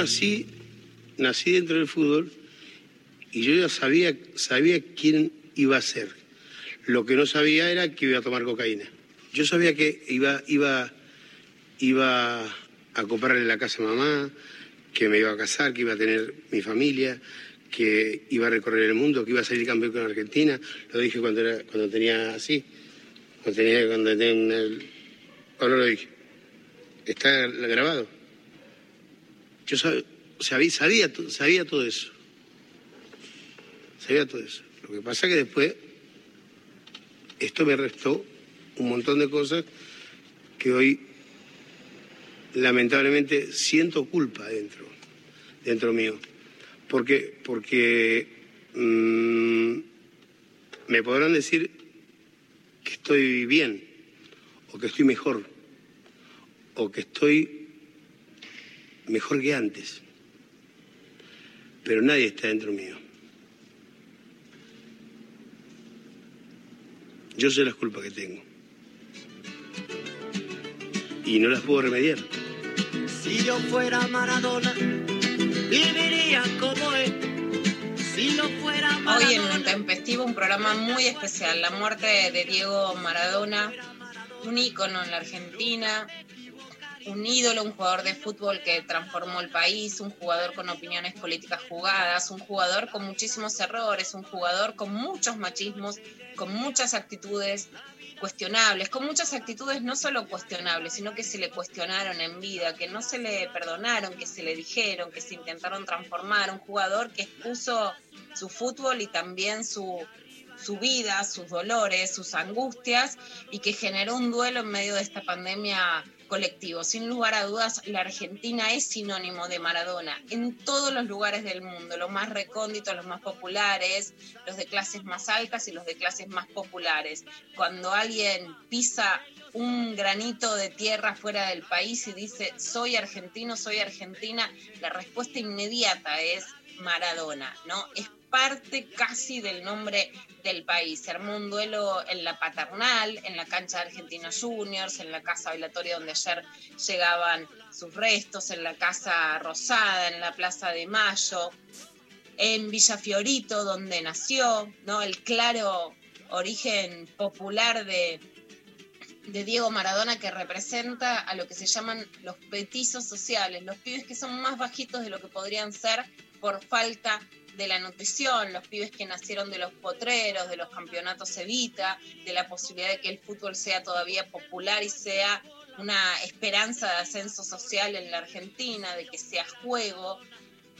nací, nací dentro del fútbol y yo ya sabía, sabía quién iba a ser. Lo que no sabía era que iba a tomar cocaína. Yo sabía que iba, iba, iba a comprarle la casa a mamá, que me iba a casar, que iba a tener mi familia, que iba a recorrer el mundo, que iba a salir campeón con Argentina. Lo dije cuando, era, cuando tenía así, cuando tenía, cuando tenía una- ¿O no lo dije? Está grabado. Yo sab- sabía, sabía, sabía todo eso. Sabía todo eso. Lo que pasa que después esto me restó un montón de cosas que hoy lamentablemente siento culpa dentro, dentro mío. Porque, porque mm, me podrán decir que estoy bien, o que estoy mejor, o que estoy mejor que antes. Pero nadie está dentro mío. Yo sé las culpas que tengo. Y no las puedo remediar. Si yo fuera Maradona, viviría como él. Si yo fuera Hoy en Maradona, Intempestivo un programa muy especial, la muerte de Diego Maradona, un ícono en la Argentina, un ídolo, un jugador de fútbol que transformó el país, un jugador con opiniones políticas jugadas, un jugador con muchísimos errores, un jugador con muchos machismos, con muchas actitudes cuestionables, con muchas actitudes no solo cuestionables, sino que se le cuestionaron en vida, que no se le perdonaron, que se le dijeron, que se intentaron transformar, un jugador que expuso su fútbol y también su, su vida, sus dolores, sus angustias y que generó un duelo en medio de esta pandemia colectivo. Sin lugar a dudas, la Argentina es sinónimo de Maradona en todos los lugares del mundo, los más recónditos, los más populares, los de clases más altas y los de clases más populares. Cuando alguien pisa un granito de tierra fuera del país y dice soy argentino, soy argentina, la respuesta inmediata es Maradona, ¿no? Es parte casi del nombre del país. Se armó un duelo en la paternal, en la cancha de Argentinos Juniors, en la casa bailatoria donde ayer llegaban sus restos, en la casa Rosada, en la Plaza de Mayo, en Villa Fiorito, donde nació, ¿no? El claro origen popular de, de Diego Maradona que representa a lo que se llaman los petizos sociales, los pibes que son más bajitos de lo que podrían ser por falta de la nutrición, los pibes que nacieron de los potreros, de los campeonatos Evita, de la posibilidad de que el fútbol sea todavía popular y sea una esperanza de ascenso social en la Argentina, de que sea juego,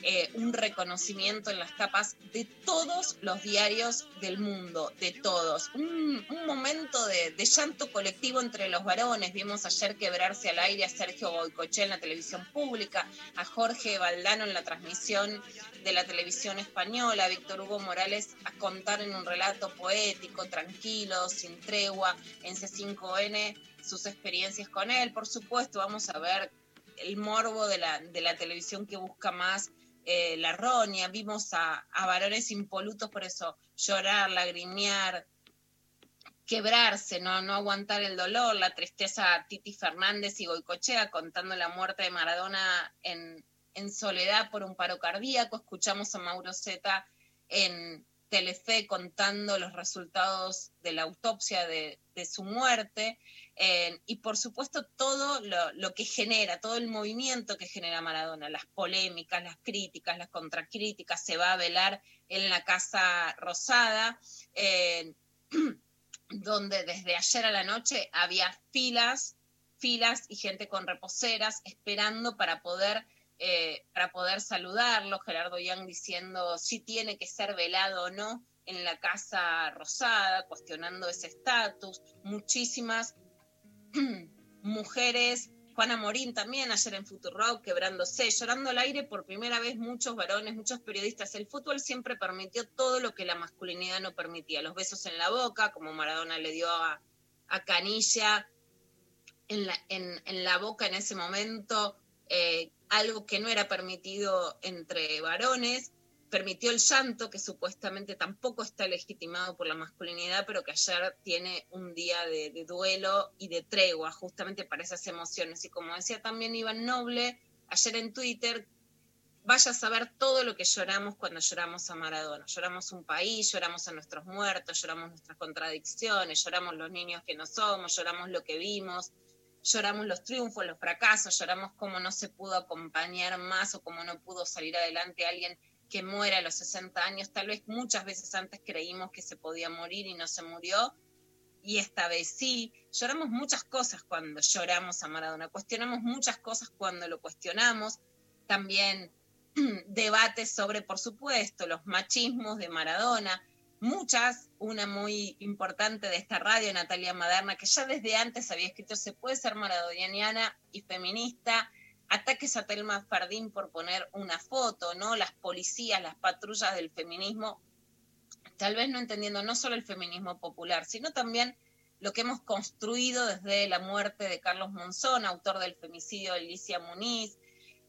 eh, un reconocimiento en las tapas de todos los diarios del mundo, de todos. Un, momento de, llanto colectivo entre los varones. Vimos ayer quebrarse al aire a Sergio Boicoche en la televisión pública, a Jorge Valdano en la transmisión de la televisión española, a Víctor Hugo Morales a contar en un relato poético, tranquilo, sin tregua, en C5N, sus experiencias con él. Por supuesto, vamos a ver el morbo de la, de la televisión que busca más eh, la roña, vimos a, varones impolutos por eso llorar, lagrimear, quebrarse, ¿no? aguantar el dolor, la tristeza Titi Fernández y Goicochea contando la muerte de Maradona en, soledad por un paro cardíaco, escuchamos a Mauro Zeta en Telefe contando los resultados de la autopsia de su muerte, y por supuesto todo lo, que genera, todo el movimiento que genera Maradona, las polémicas, las críticas, las contracríticas, se va a velar en la Casa Rosada. Donde desde ayer a la noche había filas, filas y gente con reposeras esperando para poder, eh, para poder saludarlo. Gerardo Young diciendo si tiene que ser velado o no en la Casa Rosada, cuestionando ese estatus. Muchísimas mujeres Juana Morín también ayer en Futurock quebrándose, llorando al aire por primera vez muchos varones, muchos periodistas. El fútbol siempre permitió todo lo que la masculinidad no permitía. Los besos en la boca, como Maradona le dio a, Canilla en la, en, la, boca en ese momento, eh, algo que no era permitido entre varones permitió el llanto, que supuestamente tampoco está legitimado por la masculinidad, pero que ayer tiene un día de, duelo y de tregua justamente para esas emociones. Y como decía también Iván Noble, ayer en Twitter, vaya a saber todo lo que lloramos cuando lloramos a Maradona. Lloramos un país, lloramos a nuestros muertos, lloramos nuestras contradicciones, lloramos los niños que no somos, lloramos lo que vimos, lloramos los triunfos, los fracasos, lloramos cómo no se pudo acompañar más o cómo no pudo salir adelante alguien que muera a los 60 años. Tal vez muchas veces antes creímos que se podía morir y no se murió. Y esta vez sí. Lloramos muchas cosas cuando lloramos a Maradona. Cuestionamos muchas cosas cuando lo cuestionamos. También debates sobre, por supuesto, los machismos de Maradona. Muchas, una muy importante de esta radio, Natalia Maderna, que ya desde antes había escrito Se puede ser maradoniana y feminista ataques a Telma Fardín por poner una foto, ¿no? Las policías, las patrullas del feminismo, tal vez no entendiendo no solo el feminismo popular, sino también lo que hemos construido desde la muerte de Carlos Monzón, autor del femicidio de Alicia Muniz,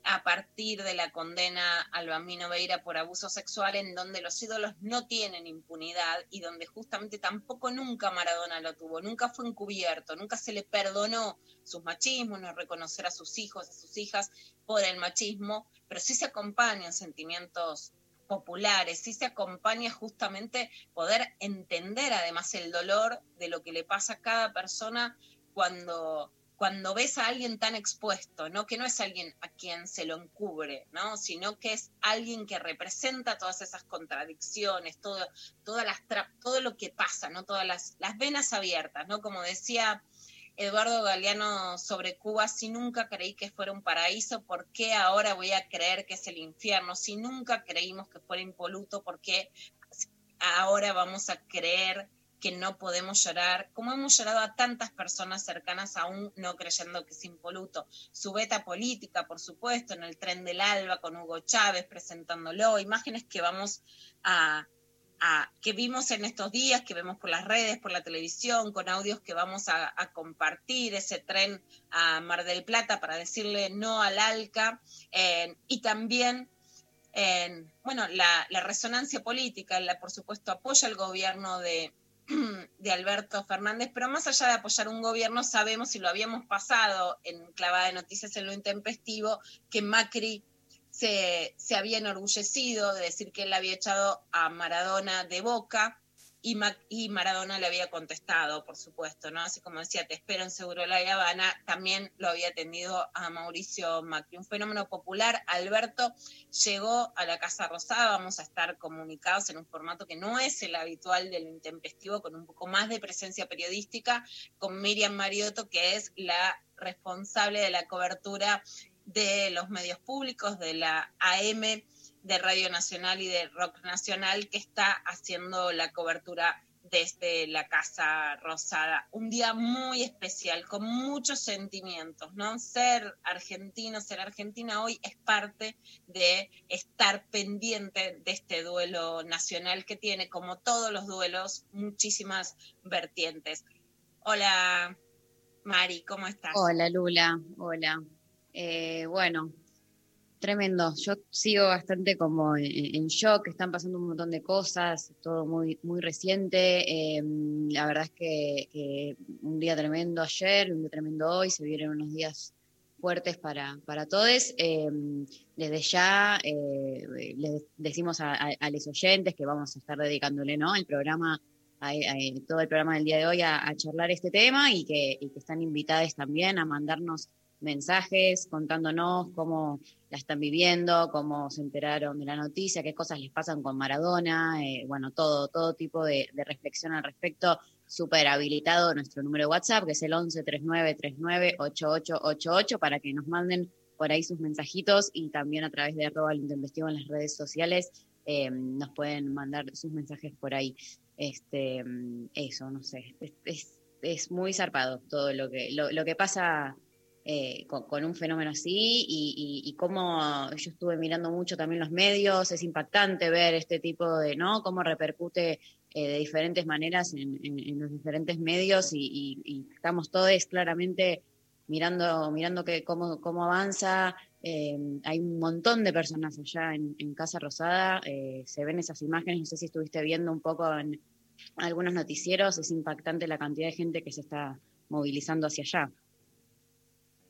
a partir de la condena al Bambino Veira por abuso sexual, en donde los ídolos no tienen impunidad y donde justamente tampoco nunca Maradona lo tuvo, nunca fue encubierto, nunca se le perdonó sus machismos, no reconocer a sus hijos, a sus hijas por el machismo, pero sí se acompañan sentimientos populares, sí se acompaña justamente poder entender además el dolor de lo que le pasa a cada persona cuando cuando ves a alguien tan expuesto, ¿no? Que no es alguien a quien se lo encubre, ¿no? Sino que es alguien que representa todas esas contradicciones, todo, todas las todo lo que pasa, ¿no? Todas las, las venas abiertas, ¿no? Como decía Eduardo Galeano sobre Cuba, si nunca creí que fuera un paraíso, ¿por qué ahora voy a creer que es el infierno? Si nunca creímos que fuera impoluto, ¿por qué ahora vamos a creer que no podemos llorar, como hemos llorado a tantas personas cercanas aún no creyendo que es impoluto. Su beta política, por supuesto, en el tren del alba con Hugo Chávez presentándolo, imágenes que vamos a, que vimos en estos días, que vemos por las redes, por la televisión, con audios que vamos a, compartir, ese tren a Mar del Plata para decirle no al ALCA, y también bueno, la, la, resonancia política, la, por supuesto, apoya al gobierno de, de Alberto Fernández, pero más allá de apoyar un gobierno, sabemos, y lo habíamos pasado en clavada de noticias en lo intempestivo, que Macri se, se había enorgullecido de decir que él había echado a Maradona de boca y, Maradona le había contestado, por supuesto, ¿no? Así como decía, te espero en Seguro La Habana, también lo había atendido a Mauricio Macri. Un fenómeno popular. Alberto llegó a la Casa Rosada, vamos a estar comunicados en un formato que no es el habitual del intempestivo, con un poco más de presencia periodística, con Miriam Mariotto, que es la responsable de la cobertura de los medios públicos, de la AM de Radio Nacional y de Rock Nacional que está haciendo la cobertura desde la Casa Rosada. Un día muy especial, con muchos sentimientos, ¿no? Ser argentino, ser argentina hoy es parte de estar pendiente de este duelo nacional que tiene, como todos los duelos, muchísimas vertientes. Hola, Mari, ¿cómo estás? Hola, Lula, hola. Eh, bueno, Tremendo. Yo sigo bastante como en, shock, están pasando un montón de cosas, todo muy, muy reciente. Em, la verdad es que, un día tremendo ayer, un día tremendo hoy, se vieron unos días fuertes para, para todos. Em, desde ya eh, les decimos a, los oyentes que vamos a estar dedicándole ¿no? el programa, a, todo el programa del día de hoy a, charlar este tema y que están invitados también a mandarnos mensajes contándonos cómo la están viviendo, cómo se enteraron de la noticia, qué cosas les pasan con Maradona, eh, bueno, todo, todo tipo de, reflexión al respecto súper habilitado nuestro número de WhatsApp, que es el 11 39 39 8888, para que nos manden por ahí sus mensajitos y también a través de arroba investigo en las redes sociales eh, nos pueden mandar sus mensajes por ahí. Este, eso, no sé, es, es, muy zarpado todo lo que, lo, lo que pasa eh, con, un fenómeno así y, y, cómo yo estuve mirando mucho también los medios, es impactante ver este tipo de, ¿no? Cómo repercute eh, de diferentes maneras en, los diferentes medios y, estamos todos claramente mirando, mirando que, cómo, cómo avanza. Eh, hay un montón de personas allá en, en Casa Rosada, se ven esas imágenes, no sé si estuviste viendo un poco en algunos noticieros, es impactante la cantidad de gente que se está movilizando hacia allá.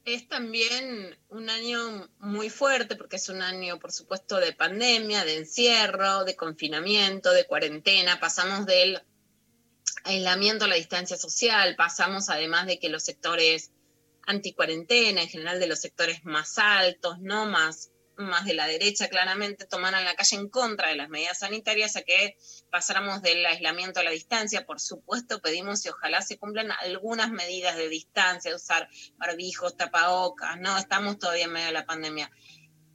Es también un año muy fuerte porque es un año, por supuesto, de pandemia, de encierro, de confinamiento, de cuarentena. Pasamos del aislamiento a la distancia social, pasamos además de que los sectores anticuarentena, en general de los sectores más altos, no más más de la derecha claramente tomaran la calle en contra de las medidas sanitarias a que pasáramos del aislamiento a la distancia. Por supuesto, pedimos y ojalá se cumplan algunas medidas de distancia, usar barbijos, tapabocas, ¿no? Estamos todavía en medio de la pandemia.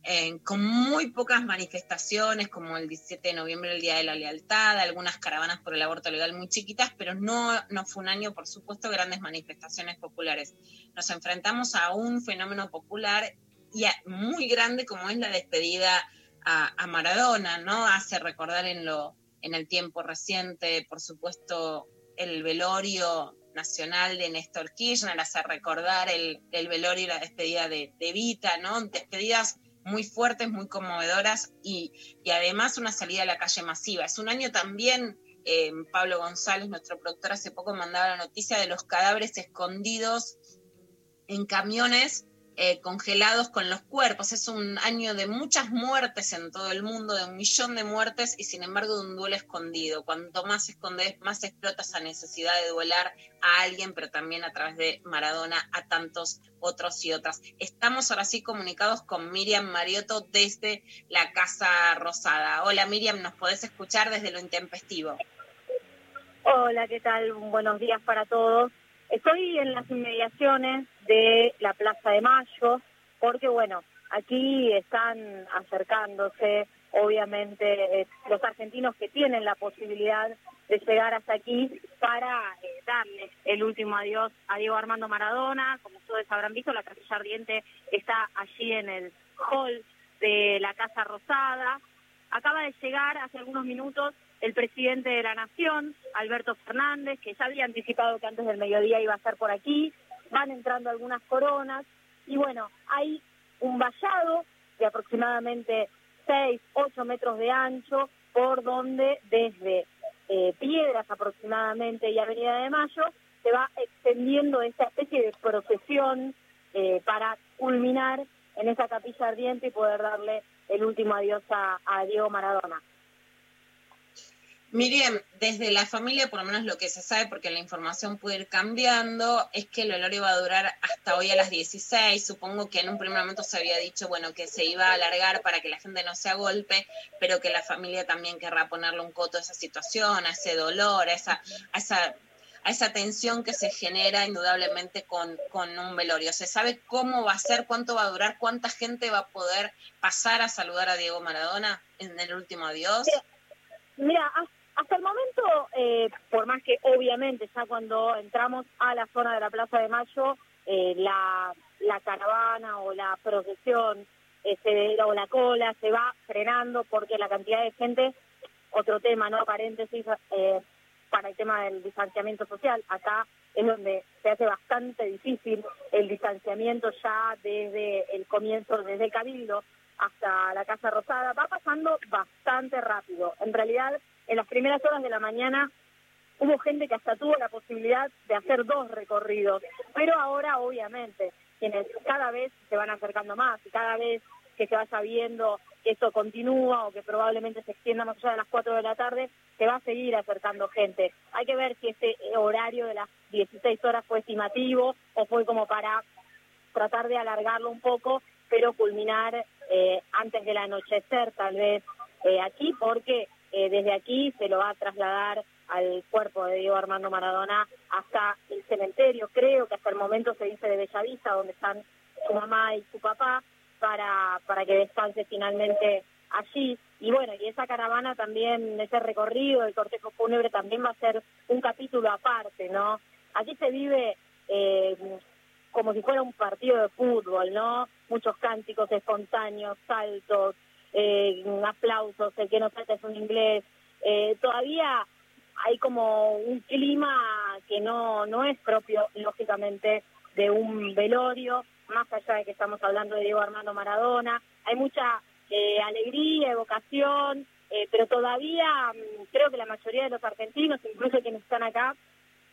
Eh, con muy pocas manifestaciones, como el 17 de noviembre, el Día de la Lealtad, algunas caravanas por el aborto legal muy chiquitas, pero no, no fue un año, por supuesto, grandes manifestaciones populares. Nos enfrentamos a un fenómeno popular y muy grande como es la despedida a, Maradona, ¿no? Hace recordar en, lo, en el tiempo reciente, por supuesto, el velorio nacional de Néstor Kirchner, hace recordar el, el velorio y la despedida de, de Vita, ¿no? Despedidas muy fuertes, muy conmovedoras y, y, además una salida a la calle masiva. Es un año también, eh, Pablo González, nuestro productor, hace poco mandaba la noticia de los cadáveres escondidos en camiones eh, congelados con los cuerpos. Es un año de muchas muertes en todo el mundo, de un millón de muertes y sin embargo de un duelo escondido. Cuanto más escondes, más explota esa necesidad de duelar a alguien, pero también a través de Maradona a tantos otros y otras. Estamos ahora sí comunicados con Miriam Mariotto desde la Casa Rosada. Hola Miriam, ¿nos podés escuchar desde lo intempestivo? Hola, ¿qué tal? Buenos días para todos. Estoy en las inmediaciones de la Plaza de Mayo, porque bueno, aquí están acercándose, obviamente, eh, los argentinos que tienen la posibilidad de llegar hasta aquí para eh, darle el último adiós a Diego Armando Maradona. Como ustedes habrán visto, la Casilla Ardiente está allí en el hall de la Casa Rosada. Acaba de llegar hace algunos minutos el presidente de la Nación, Alberto Fernández, que ya había anticipado que antes del mediodía iba a estar por aquí, van entrando algunas coronas, y bueno, hay un vallado de aproximadamente 6, 8 metros de ancho, por donde desde eh, Piedras aproximadamente y Avenida de Mayo se va extendiendo esta especie de procesión eh, para culminar en esa capilla ardiente y poder darle el último adiós a Diego Maradona. Miriam, desde la familia, por lo menos lo que se sabe, porque la información puede ir cambiando, es que el velorio va a durar hasta hoy a las 16. Supongo que en un primer momento se había dicho, bueno, que se iba a alargar para que la gente no se agolpe, pero que la familia también querrá ponerle un coto a esa situación, a ese dolor, a esa, a esa, a esa tensión que se genera indudablemente con, con un velorio. ¿Se sabe cómo va a ser, cuánto va a durar, cuánta gente va a poder pasar a saludar a Diego Maradona en el último adiós? Mira, hasta el momento, eh, por más que obviamente ya cuando entramos a la zona de la Plaza de Mayo, eh, la, la caravana o la procesión eh, o la cola se va frenando porque la cantidad de gente, otro tema, ¿no? Paréntesis, eh, para el tema del distanciamiento social. Acá es donde se hace bastante difícil el distanciamiento ya desde el comienzo, desde el Cabildo hasta la Casa Rosada. Va pasando bastante rápido. En realidad, en las primeras horas de la mañana hubo gente que hasta tuvo la posibilidad de hacer dos recorridos, pero ahora obviamente quienes cada vez se van acercando más y cada vez que se vaya viendo que esto continúa o que probablemente se extienda más allá de las 4 de la tarde, se va a seguir acercando gente. Hay que ver si este horario de las 16 horas fue estimativo o fue como para tratar de alargarlo un poco, pero culminar eh, antes del anochecer tal vez eh, aquí, porque eh, desde aquí se lo va a trasladar al cuerpo de Diego Armando Maradona hasta el cementerio, creo que hasta el momento se dice de Bellavista, donde están su mamá y su papá, para, para que descanse finalmente allí. Y bueno, y esa caravana también, ese recorrido del cortejo fúnebre también va a ser un capítulo aparte, ¿no? Aquí se vive eh, como si fuera un partido de fútbol, ¿no? Muchos cánticos espontáneos, saltos, eh, aplausos, el que no es un inglés. Eh, todavía hay como un clima que no, no es propio, lógicamente, de un velorio, más allá de que estamos hablando de Diego Armando Maradona. Hay mucha eh, alegría, evocación, eh, pero todavía mm, creo que la mayoría de los argentinos, incluso quienes están acá,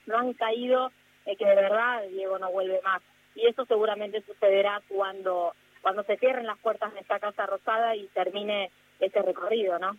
no han caído eh, que de verdad Diego no vuelve más. Y eso seguramente sucederá cuando, cuando se cierren las puertas de esta Casa Rosada y termine ese recorrido, ¿no?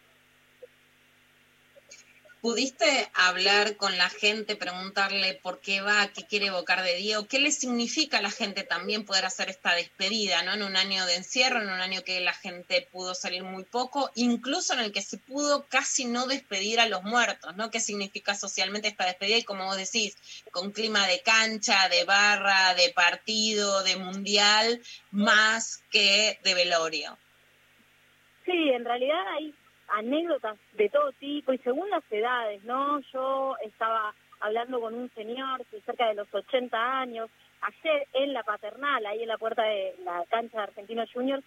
¿Pudiste hablar con la gente, preguntarle por qué va, qué quiere evocar de Diego? ¿Qué le significa a la gente también poder hacer esta despedida, ¿no? En un año de encierro, en un año que la gente pudo salir muy poco, incluso en el que se pudo casi no despedir a los muertos, ¿no? ¿Qué significa socialmente esta despedida? Y como vos decís, con clima de cancha, de barra, de partido, de mundial, más que de velorio. Sí, en realidad hay anécdotas de todo tipo y según las edades, ¿no? Yo estaba hablando con un señor de cerca de los 80 años, ayer en la paternal, ahí en la puerta de la cancha de Argentinos Juniors,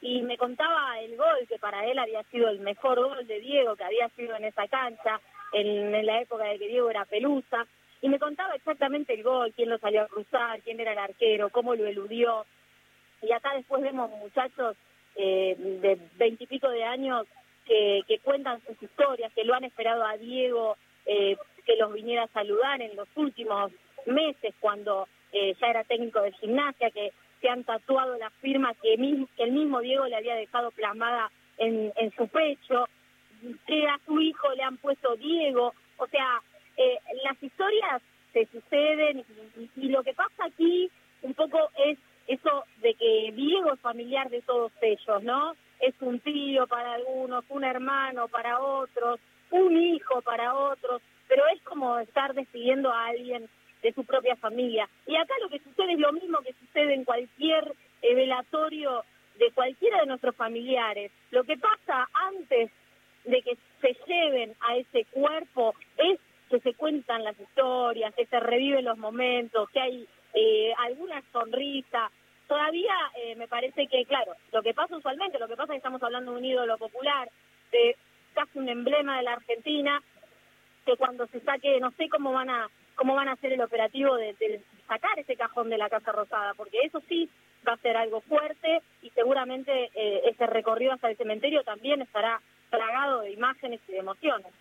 y me contaba el gol que para él había sido el mejor gol de Diego que había sido en esa cancha, en, en la época de que Diego era pelusa, y me contaba exactamente el gol, quién lo salió a cruzar, quién era el arquero, cómo lo eludió. Y acá después vemos muchachos eh, de veintipico de años que, cuentan sus historias, que lo han esperado a Diego, eh, que los viniera a saludar en los últimos meses cuando eh, ya era técnico de gimnasia, que se han tatuado la firma que, el mismo Diego le había dejado plasmada en, su pecho, que a su hijo le han puesto Diego, o sea, eh, las historias se suceden y, lo que pasa aquí un poco es eso de que Diego es familiar de todos ellos, ¿no? es un tío para algunos, un hermano para otros, un hijo para otros, pero es como estar despidiendo a alguien de su propia familia. Y acá lo que sucede es lo mismo que sucede en cualquier eh, velatorio de cualquiera de nuestros familiares. Lo que pasa antes de que se lleven a ese cuerpo es que se cuentan las historias, que se reviven los momentos, que hay eh, alguna sonrisa, todavía eh, me parece que, claro, lo que pasa usualmente, lo que pasa es que estamos hablando de un ídolo popular, de casi un emblema de la Argentina, que cuando se saque, no sé cómo van a cómo van a hacer el operativo de, sacar ese cajón de la Casa Rosada, porque eso sí va a ser algo fuerte y seguramente eh, ese recorrido hasta el cementerio también estará plagado de imágenes y de emociones.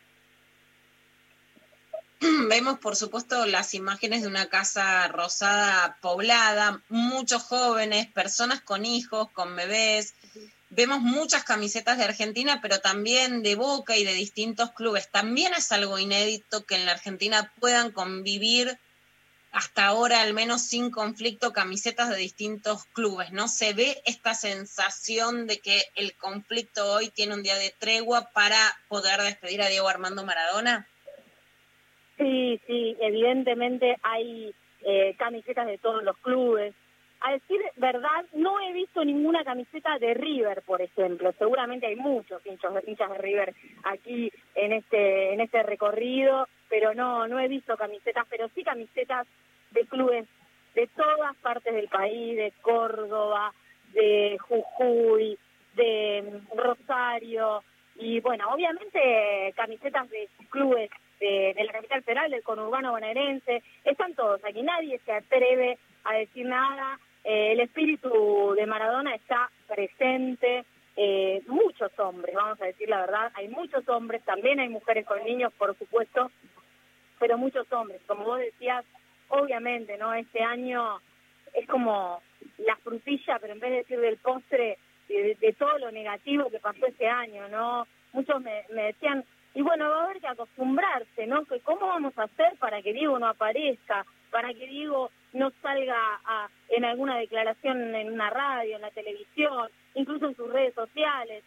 Vemos, por supuesto, las imágenes de una casa rosada poblada, muchos jóvenes, personas con hijos, con bebés. Vemos muchas camisetas de Argentina, pero también de Boca y de distintos clubes. También es algo inédito que en la Argentina puedan convivir hasta ahora al menos sin conflicto camisetas de distintos clubes. ¿No se ve esta sensación de que el conflicto hoy tiene un día de tregua para poder despedir a Diego Armando Maradona? Sí, sí, evidentemente hay eh, camisetas de todos los clubes. A decir verdad, no he visto ninguna camiseta de River, por ejemplo. Seguramente hay muchos hinchas de, hinchas de River aquí en este en este recorrido, pero no no he visto camisetas, pero sí camisetas de clubes de todas partes del país, de Córdoba, de Jujuy, de Rosario y bueno, obviamente camisetas de clubes de, la capital federal, del conurbano bonaerense, están todos aquí, nadie se atreve a decir nada, eh, el espíritu de Maradona está presente, eh, muchos hombres, vamos a decir la verdad, hay muchos hombres, también hay mujeres con niños, por supuesto, pero muchos hombres, como vos decías, obviamente, ¿no? Este año es como la frutilla, pero en vez de decir del postre, de, todo lo negativo que pasó este año, ¿no? Muchos me, me decían, y bueno, va a haber que acostumbrarse, ¿no? Que cómo vamos a hacer para que Diego no aparezca, para que Diego no salga a, en alguna declaración en una radio, en la televisión, incluso en sus redes sociales.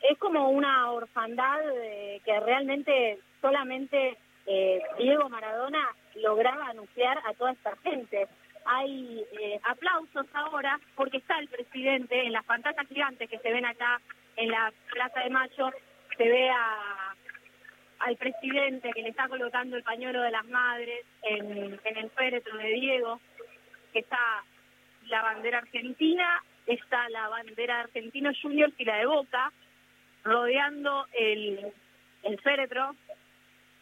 Es como una orfandad eh, que realmente solamente eh, Diego Maradona lograba anunciar a toda esta gente. Hay eh, aplausos ahora porque está el presidente en las pantallas gigantes que se ven acá en la Plaza de Mayo, se ve a, al presidente que le está colocando el pañuelo de las madres en, el féretro de Diego, que está la bandera argentina, está la bandera de Argentinos Juniors y la de Boca, rodeando el, el féretro.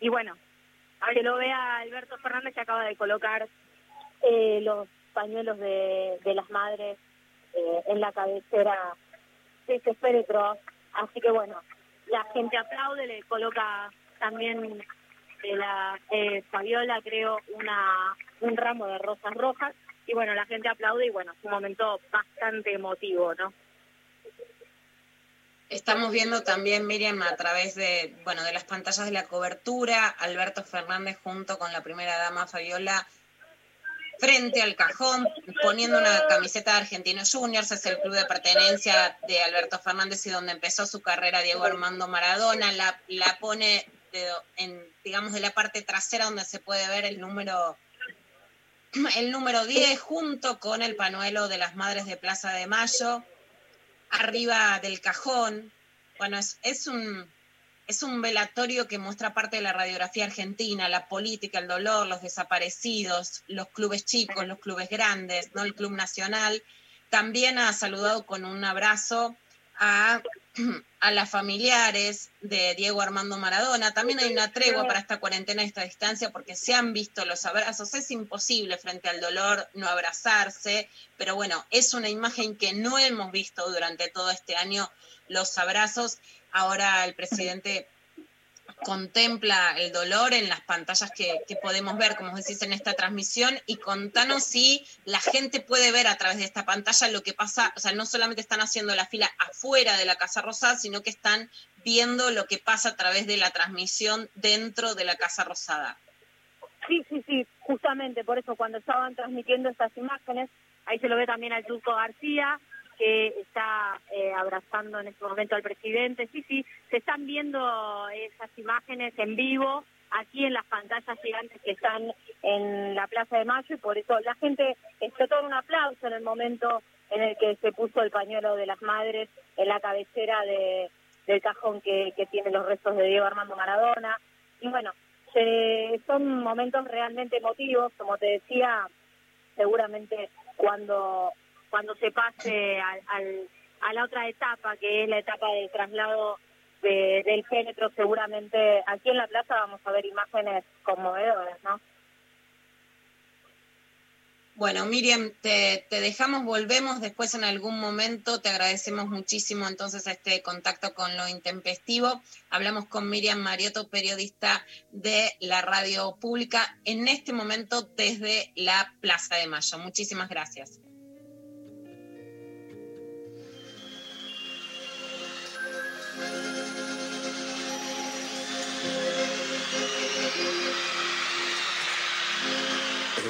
Y bueno, a que lo vea Alberto Fernández que acaba de colocar eh, los pañuelos de, de las madres eh, en la cabecera de ese féretro. Así que bueno, la gente aplaude, le coloca también de la eh, Fabiola, creo, una un ramo de rosas rojas. Y bueno, la gente aplaude y bueno, es un momento bastante emotivo, ¿no? Estamos viendo también, Miriam, a través de, bueno, de las pantallas de la cobertura, Alberto Fernández junto con la primera dama Fabiola frente al cajón, poniendo una camiseta de Argentinos Juniors, es el club de pertenencia de Alberto Fernández y donde empezó su carrera Diego Armando Maradona, la, la pone en, digamos, de la parte trasera donde se puede ver el número el número 10 junto con el panuelo de las Madres de Plaza de Mayo, arriba del cajón. Bueno, es, es un, es un velatorio que muestra parte de la radiografía argentina, la política, el dolor, los desaparecidos, los clubes chicos, los clubes grandes, ¿no? el Club Nacional. También ha saludado con un abrazo a, a las familiares de Diego Armando Maradona. También hay una tregua para esta cuarentena y esta distancia porque se han visto los abrazos. Es imposible frente al dolor no abrazarse, pero bueno, es una imagen que no hemos visto durante todo este año, los abrazos. Ahora el presidente contempla el dolor en las pantallas que, podemos ver, como decís, en esta transmisión, y contanos si la gente puede ver a través de esta pantalla lo que pasa, o sea, no solamente están haciendo la fila afuera de la Casa Rosada, sino que están viendo lo que pasa a través de la transmisión dentro de la Casa Rosada. Sí, sí, sí, justamente por eso cuando estaban transmitiendo estas imágenes, ahí se lo ve también al Turco García, que está eh, abrazando en este momento al presidente. Sí, sí, se están viendo esas imágenes en vivo aquí en las pantallas gigantes que están en la Plaza de Mayo y por eso la gente explotó en un aplauso en el momento en el que se puso el pañuelo de las madres en la cabecera de, del cajón que, que tiene los restos de Diego Armando Maradona. Y bueno, se- son momentos realmente emotivos, como te decía, seguramente cuando cuando se pase al, al- a la otra etapa, que es la etapa del traslado de- del féretro, seguramente aquí en la plaza vamos a ver imágenes conmovedoras, ¿no? Bueno, Miriam, te, dejamos, volvemos después en algún momento. Te agradecemos muchísimo entonces este contacto con lo intempestivo. Hablamos con Miriam Mariotto, periodista de la radio pública, en este momento desde la Plaza de Mayo. Muchísimas gracias.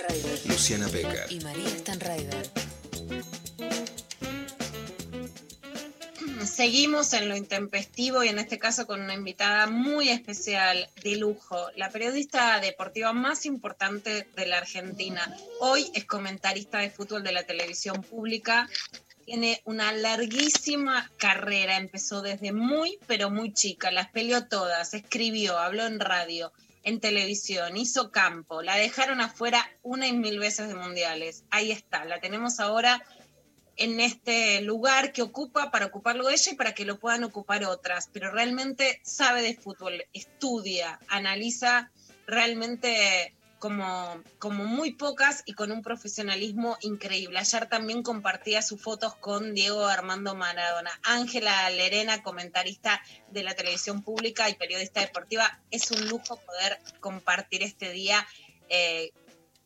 Stanraiver Luciana Becker. y María Stanraiver. Seguimos en lo intempestivo y en este caso con una invitada muy especial, de lujo, la periodista deportiva más importante de la Argentina. Hoy es comentarista de fútbol de la televisión pública. Tiene una larguísima carrera, empezó desde muy, pero muy chica, las peleó todas, escribió, habló en radio, en televisión, hizo campo, la dejaron afuera una y mil veces de mundiales. Ahí está, la tenemos ahora en este lugar que ocupa para ocuparlo ella y para que lo puedan ocupar otras, pero realmente sabe de fútbol, estudia, analiza realmente como, como muy pocas y con un profesionalismo increíble. Ayer también compartía sus fotos con Diego Armando Maradona. Ángela Lerena, comentarista de la televisión pública y periodista deportiva, es un lujo poder compartir este día eh,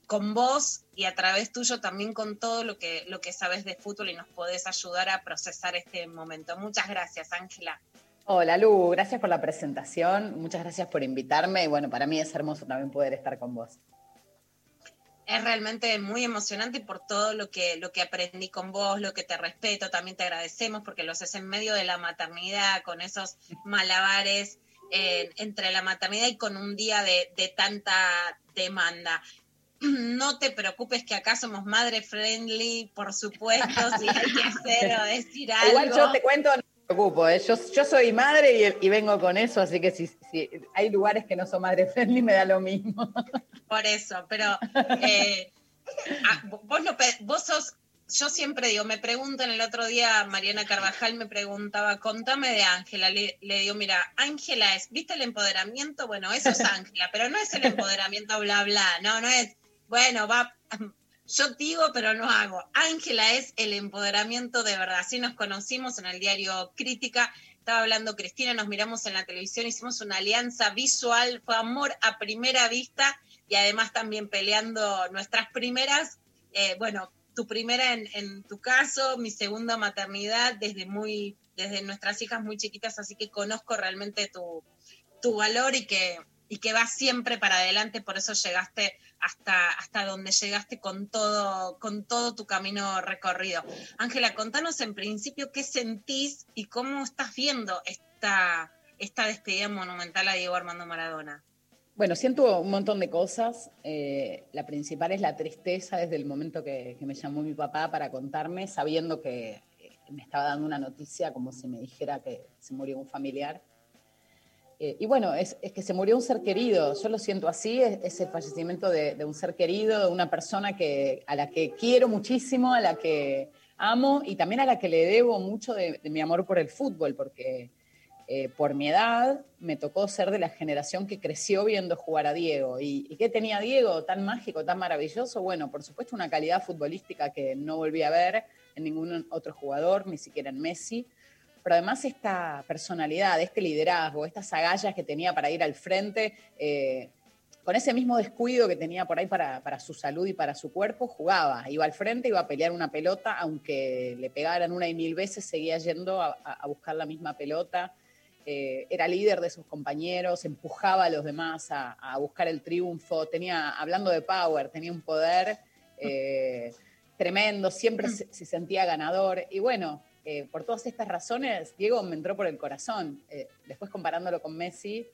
con vos y a través tuyo también con todo lo que, lo que sabes de fútbol y nos podés ayudar a procesar este momento. Muchas gracias, Ángela. Hola Lu, gracias por la presentación, muchas gracias por invitarme y bueno, para mí es hermoso también poder estar con vos. Es realmente muy emocionante por todo lo que, lo que aprendí con vos, lo que te respeto, también te agradecemos porque lo haces en medio de la maternidad, con esos malabares eh, entre la maternidad y con un día de, de tanta demanda. No te preocupes que acá somos madre friendly, por supuesto, si hay que hacer o decir algo. Igual yo te cuento, preocupo, ¿eh? yo, yo soy madre y, vengo con eso, así que si, hay lugares que no son madre friendly me da lo mismo. Por eso, pero eh, vos, pe- vos sos yo siempre digo, me preguntan el otro día, Mariana Carvajal me preguntaba, contame de Ángela. Le, le digo, mira, Ángela es, ¿viste el empoderamiento? Bueno, eso es Ángela, pero no es el empoderamiento bla bla, no, no es, bueno, va, yo digo, pero no hago. Ángela es el empoderamiento de verdad. Así nos conocimos en el diario Crítica. Estaba hablando Cristina, nos miramos en la televisión, hicimos una alianza visual, fue amor a primera vista y además también peleando nuestras primeras, eh, bueno, tu primera en, en, tu caso, mi segunda maternidad desde muy, desde nuestras hijas muy chiquitas, así que conozco realmente tu, tu valor y que, y que vas siempre para adelante, por eso llegaste hasta, hasta donde llegaste con todo, con todo tu camino recorrido. Ángela, contanos en principio qué sentís y cómo estás viendo esta, esta despedida monumental a Diego Armando Maradona. Bueno, siento un montón de cosas. Eh, la principal es la tristeza desde el momento que, que, me llamó mi papá para contarme, sabiendo que me estaba dando una noticia como si me dijera que se murió un familiar. Eh, y bueno, es, es, que se murió un ser querido. Yo lo siento así, es, el fallecimiento de, de, un ser querido, de una persona que, a la que quiero muchísimo, a la que amo y también a la que le debo mucho de, de mi amor por el fútbol, porque eh, por mi edad, me tocó ser de la generación que creció viendo jugar a Diego. ¿Y, ¿Y, qué tenía Diego tan mágico, tan maravilloso? Bueno, por supuesto, una calidad futbolística que no volví a ver en ningún otro jugador, ni siquiera en Messi. Pero además esta personalidad, este liderazgo, estas agallas que tenía para ir al frente, eh, con ese mismo descuido que tenía por ahí para, para, su salud y para su cuerpo, jugaba, iba al frente, iba a pelear una pelota, aunque le pegaran una y mil veces, seguía yendo a, a buscar la misma pelota. Eh, era líder de sus compañeros, empujaba a los demás a, a, buscar el triunfo, tenía, hablando de power, tenía un poder eh, tremendo, siempre se, se, sentía ganador. Y bueno, eh, por todas estas razones, Diego me entró por el corazón. Eh, después comparándolo con Messi,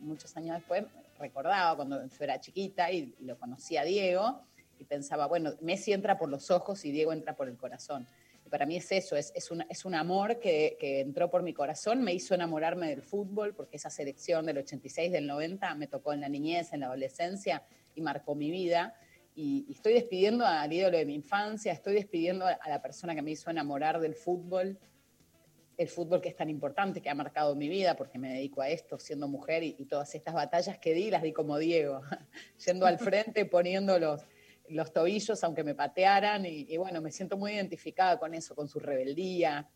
muchos años después, recordaba cuando yo era chiquita y, y lo conocía Diego y pensaba, bueno, Messi entra por los ojos y Diego entra por el corazón para mí es eso, es, es, un, es un amor que, que, entró por mi corazón, me hizo enamorarme del fútbol, porque esa selección del 86, del 90 me tocó en la niñez, en la adolescencia y marcó mi vida. Y, y estoy despidiendo al ídolo de mi infancia, estoy despidiendo a la persona que me hizo enamorar del fútbol, el fútbol que es tan importante, que ha marcado mi vida, porque me dedico a esto siendo mujer y, y todas estas batallas que di, las di como Diego, yendo al frente, poniendo los, los tobillos, aunque me patearan, y, y, bueno, me siento muy identificada con eso, con su rebeldía,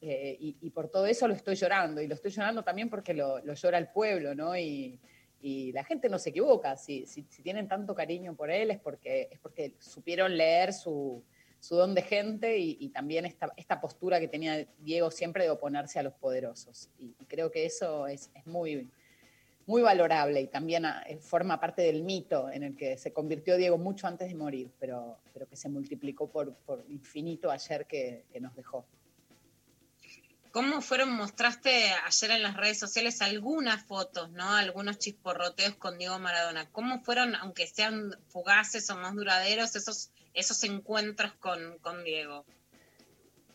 eh, y, y, por todo eso lo estoy llorando, y lo estoy llorando también porque lo, lo llora el pueblo, ¿no? Y, y, la gente no se equivoca, si, tienen tanto cariño por él es porque, es porque supieron leer su, su don de gente y, también esta, esta postura que tenía Diego siempre de oponerse a los poderosos. Y, creo que eso es, es muy, muy valorable y también ah, eh, forma parte del mito en el que se convirtió Diego mucho antes de morir, pero, pero que se multiplicó por, por infinito ayer que, que, nos dejó. ¿Cómo fueron, mostraste ayer en las redes sociales algunas fotos, ¿no? Algunos chisporroteos con Diego Maradona. ¿Cómo fueron, aunque sean fugaces o más duraderos, esos, esos encuentros con, con Diego?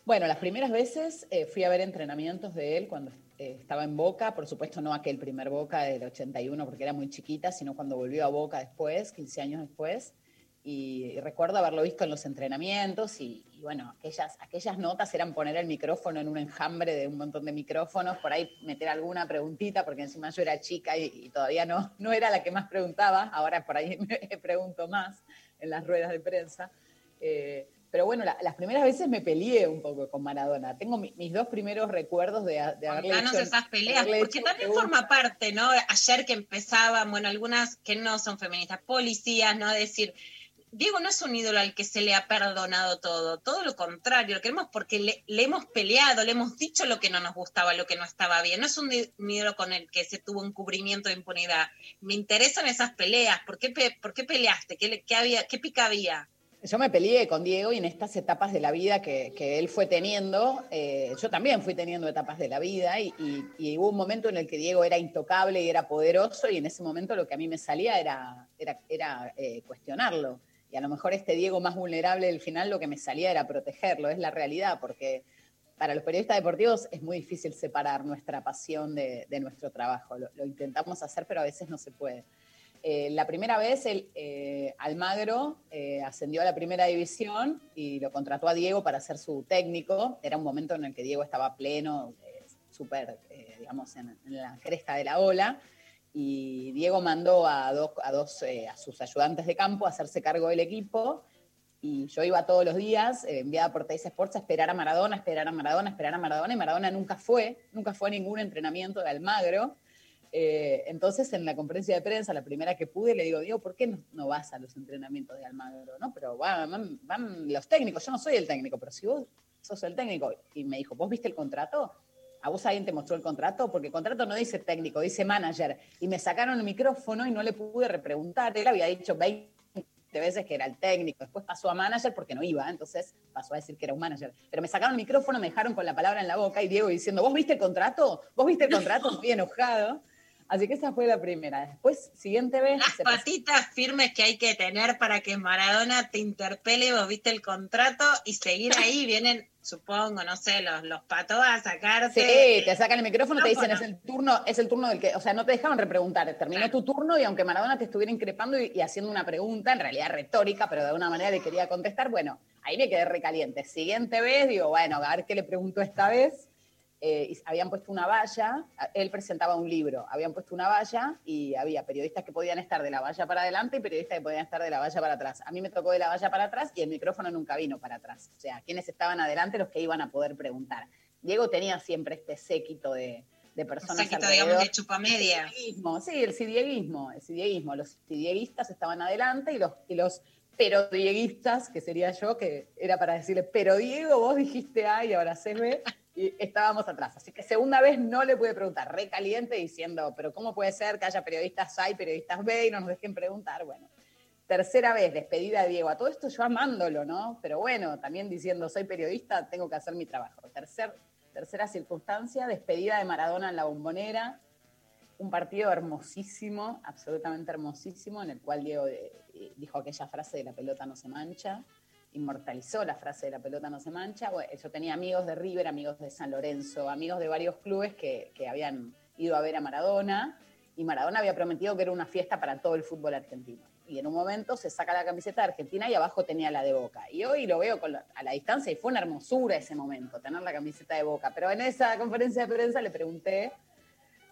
Bueno, las primeras veces eh, fui a ver entrenamientos de él cuando eh, estaba en Boca, por supuesto no aquel primer Boca del 81 porque era muy chiquita, sino cuando volvió a Boca después, 15 años después. Y, recuerdo haberlo visto en los entrenamientos y, y, bueno, aquellas, aquellas notas eran poner el micrófono en un enjambre de un montón de micrófonos, por ahí meter alguna preguntita, porque encima yo era chica y, y todavía no, no era la que más preguntaba, ahora por ahí me pregunto más en las ruedas de prensa. Eh, pero bueno, la, las primeras veces me peleé un poco con Maradona. Tengo mi, mis dos primeros recuerdos de, de haberle Contanos hecho, esas peleas, porque también forma parte, ¿no? Ayer que empezaban, bueno, algunas que no son feministas, policías, ¿no? Decir, Diego no es un ídolo al que se le ha perdonado todo, todo lo contrario, lo queremos porque le, hemos peleado, le hemos dicho lo que no nos gustaba, lo que no estaba bien. No es un, ídolo con el que se tuvo un cubrimiento de impunidad. Me interesan esas peleas. ¿Por qué, por qué peleaste? ¿Qué, había, ¿Qué pica había? Yo me peleé con Diego y en estas etapas de la vida que, que él fue teniendo, eh, yo también fui teniendo etapas de la vida y, hubo un momento en el que Diego era intocable y era poderoso y en ese momento lo que a mí me salía era, era, era eh, cuestionarlo. A lo mejor este Diego más vulnerable del final lo que me salía era protegerlo, es la realidad, porque para los periodistas deportivos es muy difícil separar nuestra pasión de, nuestro trabajo. Lo, lo intentamos hacer, pero a veces no se puede. Eh, la primera vez el, eh, Almagro eh, ascendió a la primera división y lo contrató a Diego para ser su técnico. Era un momento en el que Diego estaba pleno, eh, súper, eh, digamos, en, en la cresta de la ola. Y Diego mandó a dos, a, dos eh, a sus ayudantes de campo a hacerse cargo del equipo. Y yo iba todos los días, eh, enviada por Teis Sports, a esperar a Maradona, esperar a Maradona, esperar a Maradona. Y Maradona nunca fue, nunca fue a ningún entrenamiento de Almagro. Eh, entonces, en la conferencia de prensa, la primera que pude, le digo, Diego, ¿por qué no, vas a los entrenamientos de Almagro? ¿no? Pero van, van- van los técnicos, yo no soy el técnico, pero si vos sos el técnico. Y me dijo, ¿vos viste el contrato? ¿A vos alguien te mostró el contrato? Porque el contrato no dice técnico, dice manager. Y me sacaron el micrófono y no le pude repreguntar. Él había dicho 20 veces que era el técnico. Después pasó a manager porque no iba, entonces pasó a decir que era un manager. Pero me sacaron el micrófono, me dejaron con la palabra en la boca y Diego diciendo, ¿vos viste el contrato? ¿Vos viste el contrato? Estoy enojado. Así que esa fue la primera. Después, siguiente vez... Las patitas firmes que hay que tener para que Maradona te interpele, vos viste el contrato y seguir ahí. Vienen, supongo, no sé, los, los patos a sacarte. Sí, te sacan el micrófono, te dicen, es el turno, es el turno del que, o sea, no te dejaban repreguntar, terminó tu turno y aunque Maradona te estuviera increpando y, y haciendo una pregunta, en realidad retórica, pero de alguna manera le quería contestar, bueno, ahí me quedé recaliente. Siguiente vez, digo, bueno, a ver qué le pregunto esta vez. Eh, y habían puesto una valla, a- él presentaba un libro, habían puesto una valla y había periodistas que podían estar de la valla para adelante y periodistas que podían estar de la valla para atrás. A mí me tocó de la valla para atrás y el micrófono nunca vino para atrás. O sea, quienes estaban adelante, los que iban a poder preguntar. Diego tenía siempre este séquito de, de personas saquito, alrededor. digamos, de chupamedia. El Sí, el sidieguismo, el sidieguismo. Los sidieguistas estaban adelante y los, y los pero dieguistas, que sería yo, que era para decirle, pero Diego, vos dijiste A y ahora se ve, estábamos atrás. Así que segunda vez no le pude preguntar, recaliente, diciendo, pero ¿cómo puede ser que haya periodistas A y periodistas B y no nos dejen preguntar? Bueno, tercera vez, despedida de Diego. A todo esto yo amándolo, ¿no? Pero bueno, también diciendo, soy periodista, tengo que hacer mi trabajo. Tercer, tercera circunstancia, despedida de Maradona en la bombonera. Un partido hermosísimo, absolutamente hermosísimo, en el cual Diego eh, dijo aquella frase de la pelota no se mancha, inmortalizó la frase de la pelota no se mancha. Yo tenía amigos de River, amigos de San Lorenzo, amigos de varios clubes que, habían ido a ver a Maradona y Maradona había prometido que era una fiesta para todo el fútbol argentino. Y en un momento se saca la camiseta de Argentina y abajo tenía la de Boca. Y hoy lo veo a la distancia y fue una hermosura ese momento, tener la camiseta de Boca. Pero en esa conferencia de prensa le pregunté,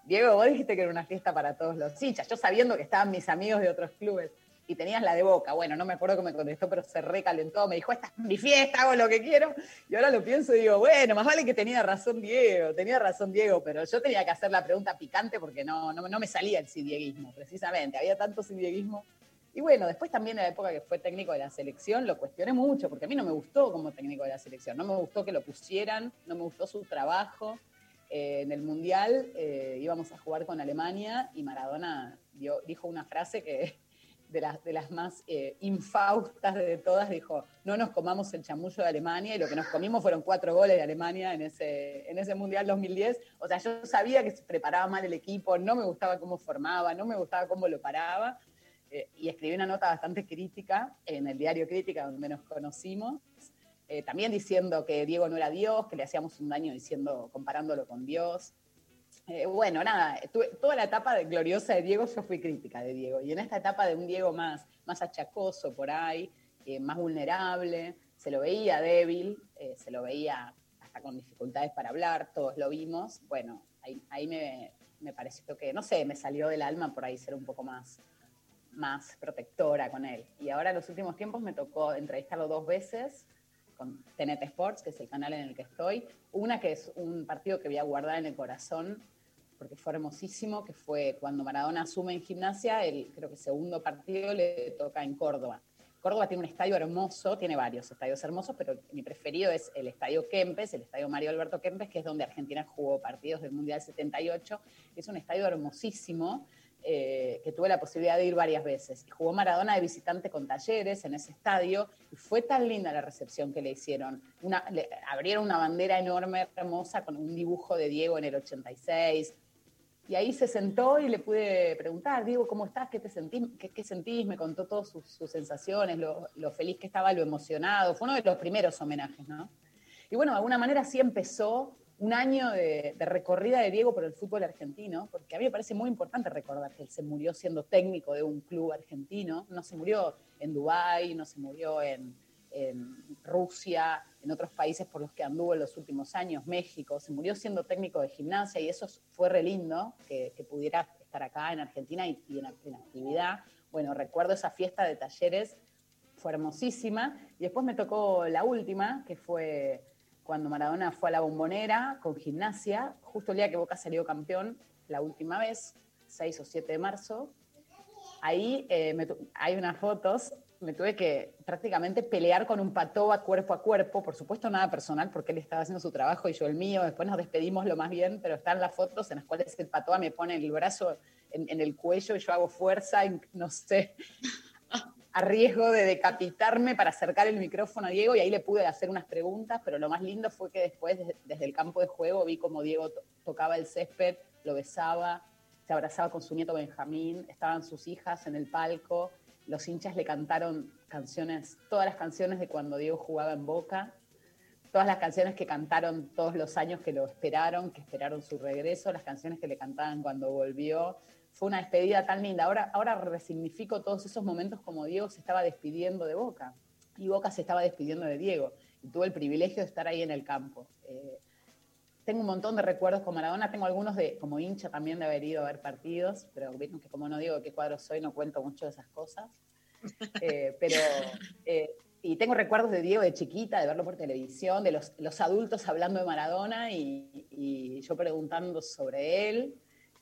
Diego, vos dijiste que era una fiesta para todos los hinchas, yo sabiendo que estaban mis amigos de otros clubes y tenías la de Boca. Bueno, no me acuerdo que me contestó, pero se recalentó, me dijo, esta es mi fiesta, hago lo que quiero. Y ahora lo pienso y digo, bueno, más vale que tenía razón Diego, tenía razón Diego, pero yo tenía que hacer la pregunta picante porque no, no, no me salía el sidieguismo, precisamente, había tanto sidieguismo. Y bueno, después también en la época que fue técnico de la selección lo cuestioné mucho, porque a mí no me gustó como técnico de la selección, no me gustó que lo pusieran, no me gustó su trabajo. Eh, en el Mundial eh, íbamos a jugar con Alemania y Maradona dijo una frase que de las, de las más eh, infaustas de todas, dijo, no nos comamos el chamullo de Alemania y lo que nos comimos fueron cuatro goles de Alemania en ese, en ese Mundial 2010. O sea, yo sabía que se preparaba mal el equipo, no me gustaba cómo formaba, no me gustaba cómo lo paraba. eh, y escribí una nota bastante crítica en el diario Crítica, donde nos conocimos, eh, también diciendo que Diego no era Dios, que le hacíamos un daño diciendo, comparándolo con Dios. Eh, bueno, nada, tuve- toda la etapa gloriosa de Diego, yo fui crítica de Diego. Y en esta etapa de un Diego más, más achacoso por ahí, eh, más vulnerable, se lo veía débil, eh, se lo veía hasta con dificultades para hablar, todos lo vimos. Bueno, ahí, me pareció que, no sé, me salió del alma por ahí ser un poco más, más protectora con él. Y ahora en los últimos tiempos me tocó entrevistarlo dos veces con TNT Sports, que es el canal en el que estoy. Una que es un partido que voy a guardar en el corazón porque fue hermosísimo, que fue cuando Maradona asume en gimnasia, el creo que segundo partido le toca en Córdoba. Córdoba tiene un estadio hermoso, tiene varios estadios hermosos, pero mi preferido es el Estadio Kempes, el Estadio Mario Alberto Kempes, que es donde Argentina jugó partidos del Mundial 78. Es un estadio hermosísimo, eh, que tuve la posibilidad de ir varias veces. Jugó Maradona de visitante con talleres en ese estadio, y fue tan linda la recepción que le hicieron. Una, le abrieron una bandera enorme, hermosa, con un dibujo de Diego en el 86. Y ahí se sentó y le pude preguntar, Diego, ¿cómo estás? ¿Qué te sentís? ¿Qué, sentís? Me contó todas sus, sus sensaciones, lo, feliz que estaba, lo emocionado. Fue uno de los primeros homenajes, ¿no? Y bueno, de alguna manera sí empezó un año de, de recorrida de Diego por el fútbol argentino, porque a mí me parece muy importante recordar que él se murió siendo técnico de un club argentino, no se murió en Dubái, no se murió en, en Rusia, en otros países por los que anduvo en los últimos años, México, se murió siendo técnico de gimnasia y eso fue re lindo que, que pudiera estar acá en Argentina y, y en, en actividad. Bueno, recuerdo esa fiesta de talleres, fue hermosísima. Y después me tocó la última, que fue cuando Maradona fue a la bombonera con gimnasia, justo el día que Boca salió campeón, la última vez, 6 o 7 de marzo. Ahí eh, me hay unas fotos, me tuve que prácticamente pelear con un patoba cuerpo a cuerpo, por supuesto nada personal, porque él estaba haciendo su trabajo y yo el mío, después nos despedimos lo más bien, pero están las fotos en las cuales el patoba me pone el brazo en, en el cuello y yo hago fuerza, no sé, a riesgo de decapitarme para acercar el micrófono a Diego y ahí le pude hacer unas preguntas, pero lo más lindo fue que después, desde, desde el campo de juego, vi como Diego to- tocaba el césped, lo besaba, se abrazaba con su nieto Benjamín, estaban sus hijas en el palco, los hinchas le cantaron canciones, todas las canciones de cuando Diego jugaba en Boca, todas las canciones que cantaron todos los años que lo esperaron, que esperaron su regreso, las canciones que le cantaban cuando volvió. Fue una despedida tan linda. Ahora, ahora resignifico todos esos momentos como Diego se estaba despidiendo de Boca y Boca se estaba despidiendo de Diego. Y tuve el privilegio de estar ahí en el campo. Eh, tengo un montón de recuerdos con Maradona, tengo algunos de como hincha también de haber ido a ver partidos, pero vieron que como no digo qué cuadro soy, no cuento mucho de esas cosas. Eh, pero, eh, y tengo recuerdos de Diego de chiquita, de verlo por televisión, de los, los adultos hablando de Maradona y, y yo preguntando sobre él.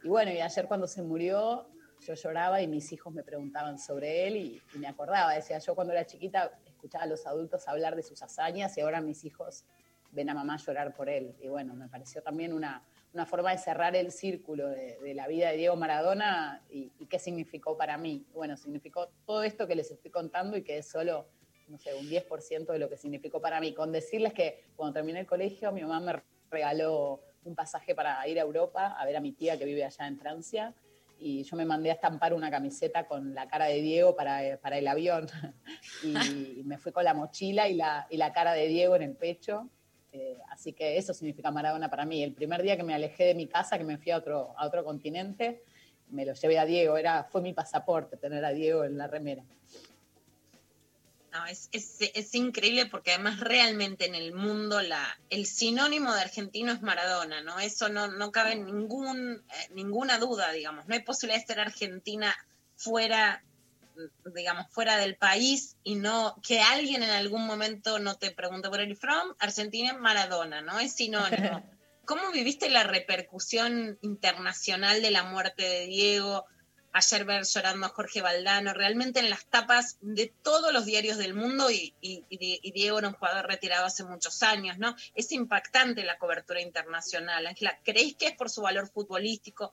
Y bueno, y ayer cuando se murió, yo lloraba y mis hijos me preguntaban sobre él y, y me acordaba, decía, yo cuando era chiquita escuchaba a los adultos hablar de sus hazañas y ahora mis hijos ven a mamá llorar por él. Y bueno, me pareció también una, una forma de cerrar el círculo de, de la vida de Diego Maradona y, y qué significó para mí. Bueno, significó todo esto que les estoy contando y que es solo, no sé, un 10% de lo que significó para mí. Con decirles que cuando terminé el colegio, mi mamá me regaló un pasaje para ir a Europa a ver a mi tía que vive allá en Francia y yo me mandé a estampar una camiseta con la cara de Diego para, para el avión y me fui con la mochila y la, y la cara de Diego en el pecho. Eh, así que eso significa Maradona para mí. El primer día que me alejé de mi casa, que me fui a otro, a otro continente, me lo llevé a Diego. Era, fue mi pasaporte tener a Diego en la remera. No, es, es, es increíble porque además realmente en el mundo la, el sinónimo de argentino es Maradona, ¿no? Eso no, no cabe eh, ninguna duda, digamos. No hay posibilidad de ser argentina fuera, digamos, fuera del país y no que alguien en algún momento no te pregunte por el from, Argentina Maradona, ¿no? Es sinónimo. ¿Cómo viviste la repercusión internacional de la muerte de Diego? ayer ver llorando a Jorge Valdano, realmente en las tapas de todos los diarios del mundo y, y, y, Diego era un jugador retirado hace muchos años, ¿no? Es impactante la cobertura internacional. Ángela, ¿creéis que es por su valor futbolístico,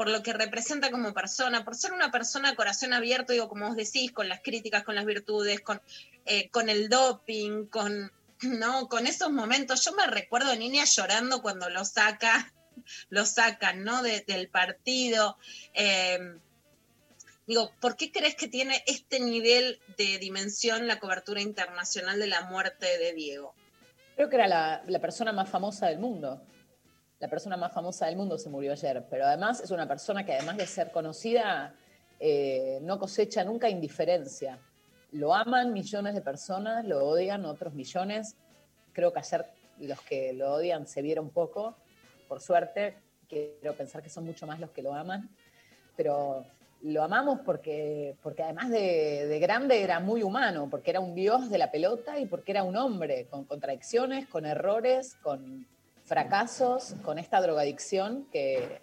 por lo que representa como persona, por ser una persona corazón abierto, digo, como vos decís, con las críticas, con las virtudes, con, eh, con el doping, con, ¿no? con esos momentos? Yo me recuerdo niña llorando cuando lo saca, lo sacan, ¿no? De, del partido. Eh, Digo, ¿por qué crees que tiene este nivel de dimensión la cobertura internacional de la muerte de Diego? Creo que era la, persona más famosa del mundo. La persona más famosa del mundo se murió ayer, pero además es una persona que además de ser conocida, eh, no cosecha nunca indiferencia. Lo aman millones de personas, lo odian otros millones. Creo que ayer los que lo odian se vieron poco, por suerte. Quiero pensar que son mucho más los que lo aman, pero lo amamos porque, porque además de, de, grande era muy humano, porque era un dios de la pelota y porque era un hombre con contradicciones, con errores, con fracasos, con esta drogadicción que,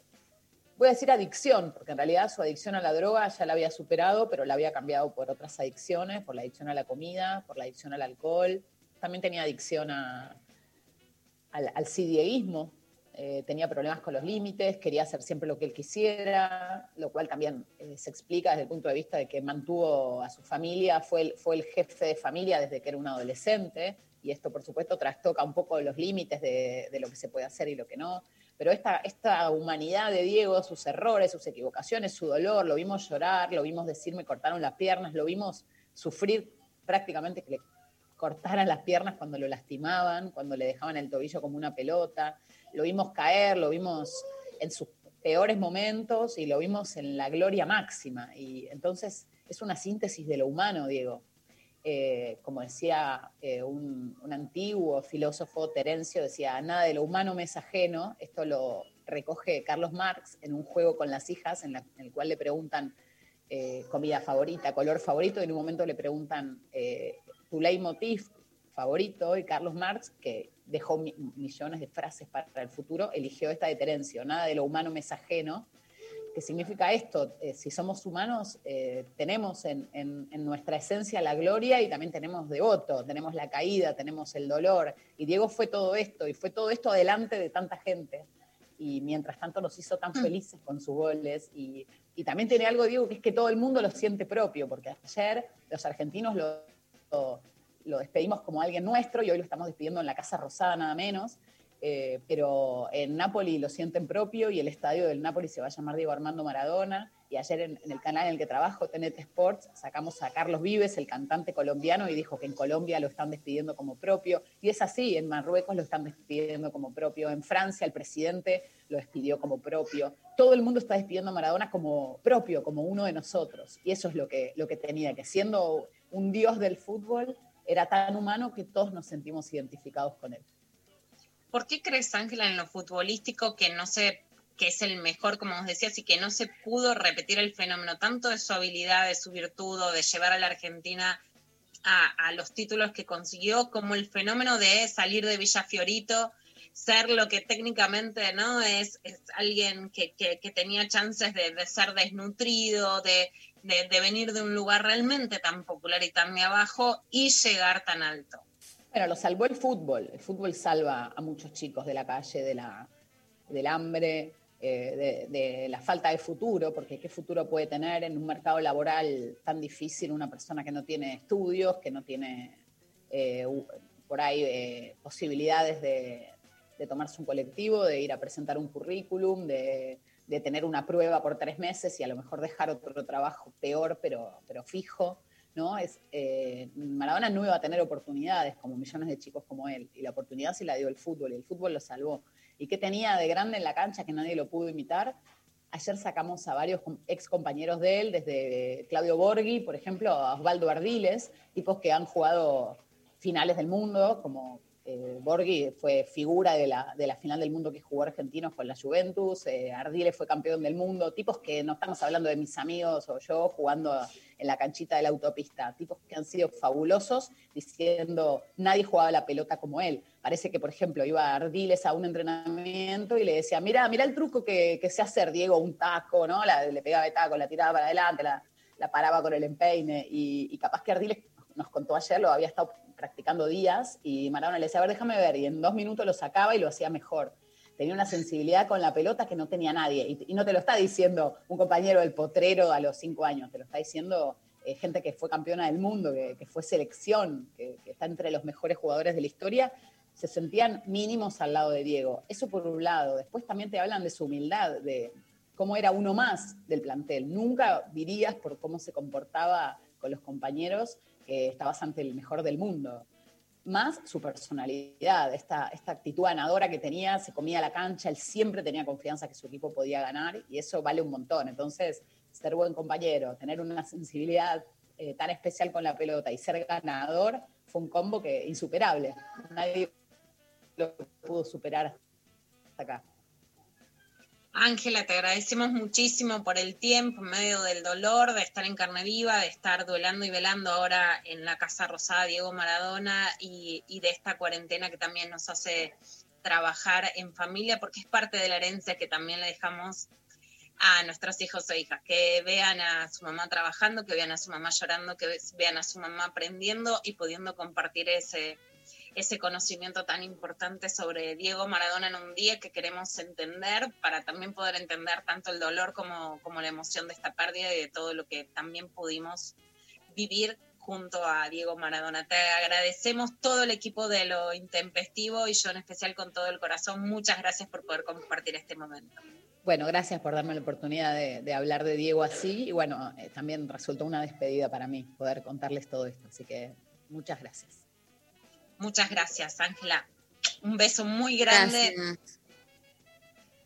voy a decir adicción, porque en realidad su adicción a la droga ya la había superado, pero la había cambiado por otras adicciones, por la adicción a la comida, por la adicción al alcohol, también tenía adicción a, al, al eh, tenía problemas con los límites, quería hacer siempre lo que él quisiera, lo cual también eh, se explica desde el punto de vista de que mantuvo a su familia, fue fue el jefe de familia desde que era un adolescente, y esto por supuesto trastoca un poco los límites de, lo que se puede hacer y lo que no. Pero esta, esta humanidad de Diego, sus errores, sus equivocaciones, su dolor, lo vimos llorar, lo vimos decir me cortaron las piernas, lo vimos sufrir prácticamente que le cortaran las piernas cuando lo lastimaban, cuando le dejaban el tobillo como una pelota. Lo vimos caer, lo vimos en sus peores momentos y lo vimos en la gloria máxima. Y entonces es una síntesis de lo humano, Diego. Eh, como decía eh, un, antiguo filósofo, Terencio, decía, nada de lo humano me es ajeno. Esto lo recoge Carlos Marx en un juego con las hijas, en, la, el cual le preguntan eh, comida favorita, color favorito, y en un momento le preguntan tu leitmotiv favorito, y Carlos Marx, que dejó mi, millones de frases para el futuro, eligió esta de Terencio, nada de lo humano me es ajeno, que significa esto, eh, si somos humanos, eh, tenemos en, en, en, nuestra esencia la gloria y también tenemos devoto, tenemos la caída, tenemos el dolor. Y Diego fue todo esto, y fue todo esto delante de tanta gente. Y mientras tanto nos hizo tan felices con sus goles. Y, y también tiene algo, Diego, que es que todo el mundo lo siente propio, porque ayer los argentinos lo, lo, lo despedimos como alguien nuestro y hoy lo estamos despidiendo en la Casa Rosada nada menos. Eh, pero en Nápoli lo sienten propio y el estadio del Nápoli se va a llamar Diego Armando Maradona. Y ayer en, el canal en el que trabajo, TNT Sports, sacamos a Carlos Vives, el cantante colombiano, y dijo que en Colombia lo están despidiendo como propio. Y es así, en Marruecos lo están despidiendo como propio, en Francia el presidente lo despidió como propio. Todo el mundo está despidiendo a Maradona como propio, como uno de nosotros. Y eso es lo que, lo que tenía, que siendo un dios del fútbol, era tan humano que todos nos sentimos identificados con él. ¿Por qué crees, Ángela, en lo futbolístico que no se que es el mejor, como vos decías, y que no se pudo repetir el fenómeno tanto de su habilidad, de su virtud, o de llevar a la Argentina a, los títulos que consiguió, como el fenómeno de salir de Villafiorito, ser lo que técnicamente no es, es alguien que, tenía chances de, de ser desnutrido, de, de, de venir de un lugar realmente tan popular y tan de abajo y llegar tan alto. Bueno, lo salvó el fútbol. El fútbol salva a muchos chicos de la calle, de la, del hambre, eh, de, la falta de futuro, porque qué futuro puede tener en un mercado laboral tan difícil una persona que no tiene estudios, que no tiene eh, por ahí eh, posibilidades de, de, tomarse un colectivo, de ir a presentar un currículum, de, de, tener una prueba por tres meses y a lo mejor dejar otro trabajo peor, pero, pero fijo. ¿No? Es, eh, Maradona no iba a tener oportunidades como millones de chicos como él, y la oportunidad sí la dio el fútbol, y el fútbol lo salvó. ¿Y qué tenía de grande en la cancha que nadie lo pudo imitar? Ayer sacamos a varios ex compañeros de él, desde Claudio Borghi, por ejemplo, a Osvaldo Ardiles, tipos que han jugado finales del mundo, como eh, Borghi fue figura de la, de la, final del mundo que jugó Argentinos con la Juventus, eh, Ardiles fue campeón del mundo, tipos que no estamos hablando de mis amigos o yo jugando en la canchita de la autopista, tipos que han sido fabulosos diciendo nadie jugaba la pelota como él. Parece que, por ejemplo, iba Ardiles a un entrenamiento y le decía, mira, mira el truco que, que sé hacer, Diego, un taco, ¿no? Le pegaba el taco, la tiraba para adelante, la, la paraba con el empeine y, y capaz que Ardiles nos contó ayer, lo había estado practicando días y Maradona le decía, a ver, déjame ver, y en dos minutos lo sacaba y lo hacía mejor. Tenía una sensibilidad con la pelota que no tenía nadie. Y, no te lo está diciendo un compañero del potrero a los cinco años, te lo está diciendo eh, gente que fue campeona del mundo, que, fue selección, que, está entre los mejores jugadores de la historia, se sentían mínimos al lado de Diego. Eso por un lado. Después también te hablan de su humildad, de cómo era uno más del plantel. Nunca dirías por cómo se comportaba con los compañeros que estabas ante el mejor del mundo. Más su personalidad, esta, esta actitud ganadora que tenía, se comía la cancha, él siempre tenía confianza que su equipo podía ganar y eso vale un montón. Entonces, ser buen compañero, tener una sensibilidad eh, tan especial con la pelota y ser ganador fue un combo que insuperable. Nadie lo pudo superar hasta acá. Ángela, te agradecemos muchísimo por el tiempo en medio del dolor, de estar en carne viva, de estar duelando y velando ahora en la Casa Rosada Diego Maradona y, de esta cuarentena que también nos hace trabajar en familia, porque es parte de la herencia que también le dejamos a nuestros hijos e hijas, que vean a su mamá trabajando, que vean a su mamá llorando, que vean a su mamá aprendiendo y pudiendo compartir ese, ese conocimiento tan importante sobre Diego Maradona en un día que queremos entender para también poder entender tanto el dolor como, como la emoción de esta pérdida y de todo lo que también pudimos vivir junto a Diego Maradona. Te agradecemos todo el equipo de lo intempestivo y yo en especial con todo el corazón. Muchas gracias por poder compartir este momento. Bueno, gracias por darme la oportunidad de, hablar de Diego así y bueno, eh, también resultó una despedida para mí poder contarles todo esto, así que muchas gracias. Muchas gracias, Ángela. Un beso muy grande. Gracias.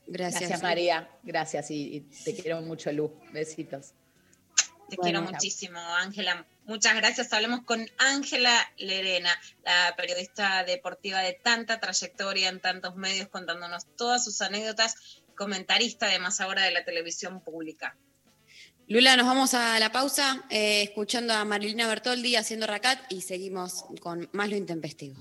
Gracias, Gracias, María. Gracias y, y te quiero mucho, Lu. Besitos. Te Bueno. quiero muchísimo, Ángela. Muchas gracias. Hablemos con Ángela Lerena, la periodista deportiva de tanta trayectoria en tantos medios, contándonos todas sus anécdotas, comentarista además ahora de la televisión pública. Lula, nos vamos a la pausa eh, escuchando a Marilina Bertoldi haciendo racat y seguimos con más lo intempestivo.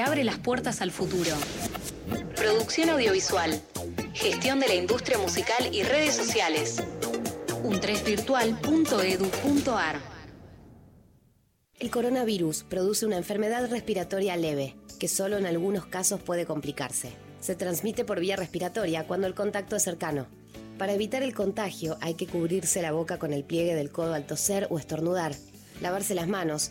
Abre las puertas al futuro. Producción audiovisual, gestión de la industria musical y redes sociales. untrefvirtual.edu.ar El coronavirus produce una enfermedad respiratoria leve, que solo en algunos casos puede complicarse. Se transmite por vía respiratoria cuando el contacto es cercano. Para evitar el contagio hay que cubrirse la boca con el pliegue del codo al toser o estornudar, lavarse las manos,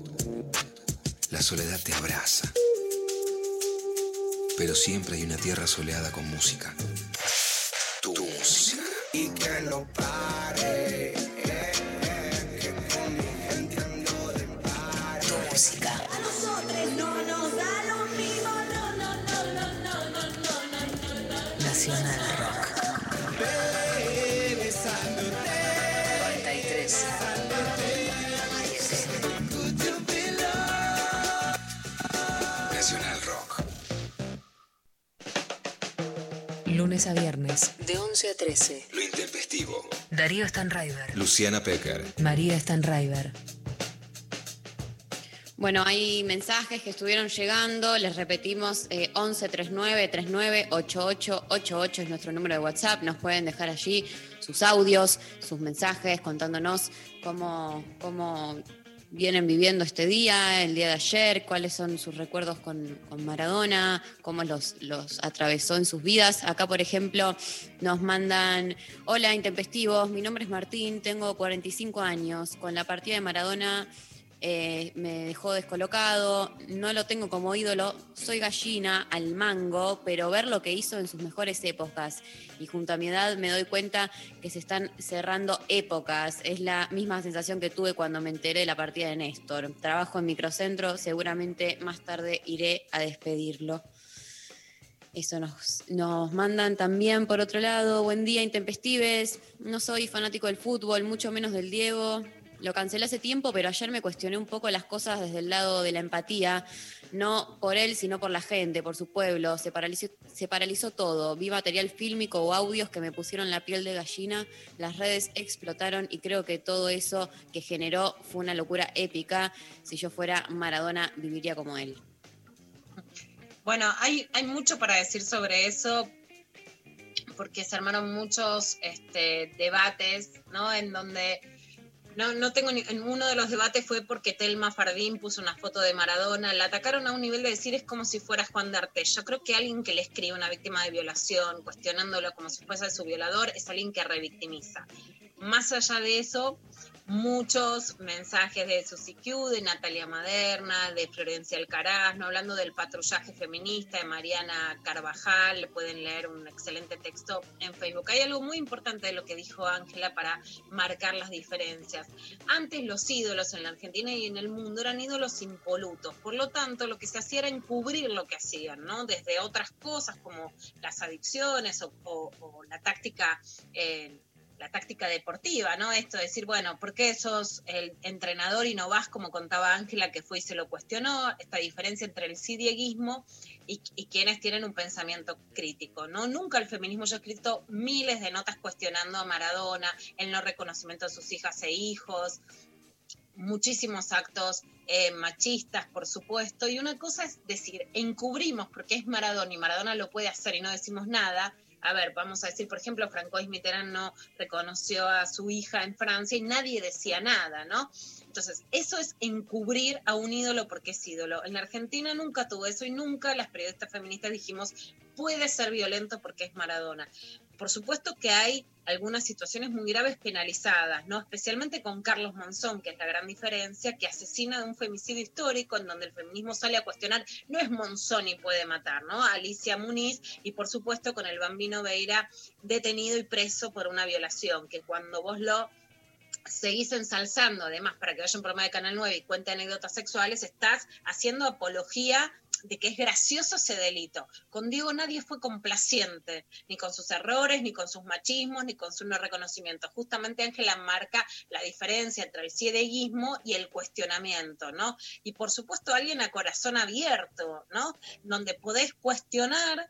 La soledad te abraza. Pero siempre hay una tierra soleada con música. Tu música. y que no pare. Lunes a viernes. De 11 a 13. Lo intempestivo. Darío Stanraiver. Luciana Pecker. María Stanraiver. Bueno, hay mensajes que estuvieron llegando, les repetimos, eh, 11 39 39 88 88 es nuestro número de WhatsApp, nos pueden dejar allí sus audios, sus mensajes contándonos cómo, cómo vienen viviendo este día, el día de ayer, cuáles son sus recuerdos con, con Maradona, cómo los, los atravesó en sus vidas. Acá, por ejemplo, nos mandan, hola intempestivos, mi nombre es Martín, tengo 45 años, con la partida de Maradona eh, me dejó descolocado, no lo tengo como ídolo, soy gallina al mango, pero ver lo que hizo en sus mejores épocas y junto a mi edad me doy cuenta que se están cerrando épocas. Es la misma sensación que tuve cuando me enteré de la partida de Néstor. Trabajo en microcentro, seguramente más tarde iré a despedirlo. Eso nos, nos mandan también por otro lado, buen día intempestives, no soy fanático del fútbol, mucho menos del Diego, lo cancelé hace tiempo, pero ayer me cuestioné un poco las cosas desde el lado de la empatía, no por él, sino por la gente, por su pueblo. Se paralizó, todo. Vi material fílmico o audios que me pusieron la piel de gallina, las redes explotaron y creo que todo eso que generó fue una locura épica. Si yo fuera Maradona, viviría como él. Bueno, hay, hay mucho para decir sobre eso, porque se armaron muchos este, debates, ¿no? En donde no, no tengo ni, en uno de los debates fue porque Telma Fardín puso una foto de Maradona, la atacaron a un nivel de decir es como si fuera Juan D'Arte. Yo creo que alguien que le escribe a una víctima de violación, cuestionándolo como si fuese su violador, es alguien que revictimiza. Más allá de eso, muchos mensajes de Susi Q, de Natalia Maderna, de Florencia Alcaraz, ¿no? hablando del patrullaje feminista de Mariana Carvajal, pueden leer un excelente texto en Facebook. Hay algo muy importante de lo que dijo Ángela para marcar las diferencias. Antes los ídolos en la Argentina y en el mundo eran ídolos impolutos, por lo tanto lo que se hacía era encubrir lo que hacían, ¿no? desde otras cosas como las adicciones o la táctica... eh, la táctica deportiva, ¿no? Esto de decir, bueno, ¿por qué sos el entrenador y no vas como contaba Ángela que fue y se lo cuestionó? Esta diferencia entre el sí dieguismo y, quienes tienen un pensamiento crítico, ¿no? Nunca el feminismo, yo he escrito miles de notas cuestionando a Maradona, el no reconocimiento de sus hijas e hijos, muchísimos actos eh, machistas, por supuesto, y una cosa es decir, encubrimos porque es Maradona y Maradona lo puede hacer y no decimos nada. A ver, vamos a decir, por ejemplo, Francois Mitterrand no reconoció a su hija en Francia y nadie decía nada, ¿no? Entonces, eso es encubrir a un ídolo porque es ídolo. En la Argentina nunca tuvo eso y nunca las periodistas feministas dijimos, puede ser violento porque es Maradona. Por supuesto que hay algunas situaciones muy graves penalizadas, ¿no? Especialmente con Carlos Monzón, que es la gran diferencia, que asesina de un femicidio histórico en donde el feminismo sale a cuestionar, no es Monzón y puede matar, ¿no? Alicia Muniz y por supuesto con el bambino Veira detenido y preso por una violación, que cuando vos lo seguís ensalzando, además, para que vaya un programa de Canal 9 y cuente anécdotas sexuales, estás haciendo apología de que es gracioso ese delito. Con Diego nadie fue complaciente, ni con sus errores, ni con sus machismos, ni con su no reconocimiento. Justamente Ángela marca la diferencia entre el cieguismo y el cuestionamiento, ¿no? Y por supuesto alguien a corazón abierto, ¿no? Donde podés cuestionar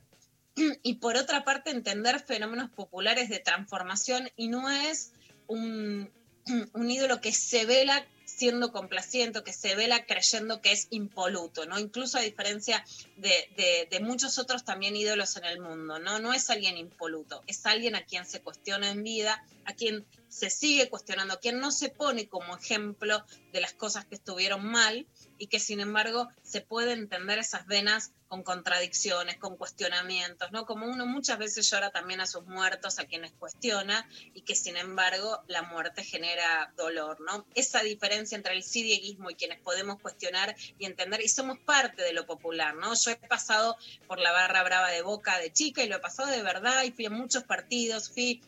y por otra parte entender fenómenos populares de transformación y no es un, un ídolo que se vela siendo complaciente, que se vela creyendo que es impoluto, ¿no? Incluso a diferencia de, de, muchos otros también ídolos en el mundo, ¿no? No es alguien impoluto, es alguien a quien se cuestiona en vida, a quien se sigue cuestionando, quien no se pone como ejemplo de las cosas que estuvieron mal y que sin embargo se puede entender esas venas con contradicciones, con cuestionamientos, ¿no? Como uno muchas veces llora también a sus muertos, a quienes cuestiona, y que sin embargo la muerte genera dolor, ¿no? Esa diferencia entre el sidieguismo y quienes podemos cuestionar y entender, y somos parte de lo popular, ¿no? Yo he pasado por la barra brava de Boca de chica y lo he pasado de verdad, y fui a muchos partidos, fui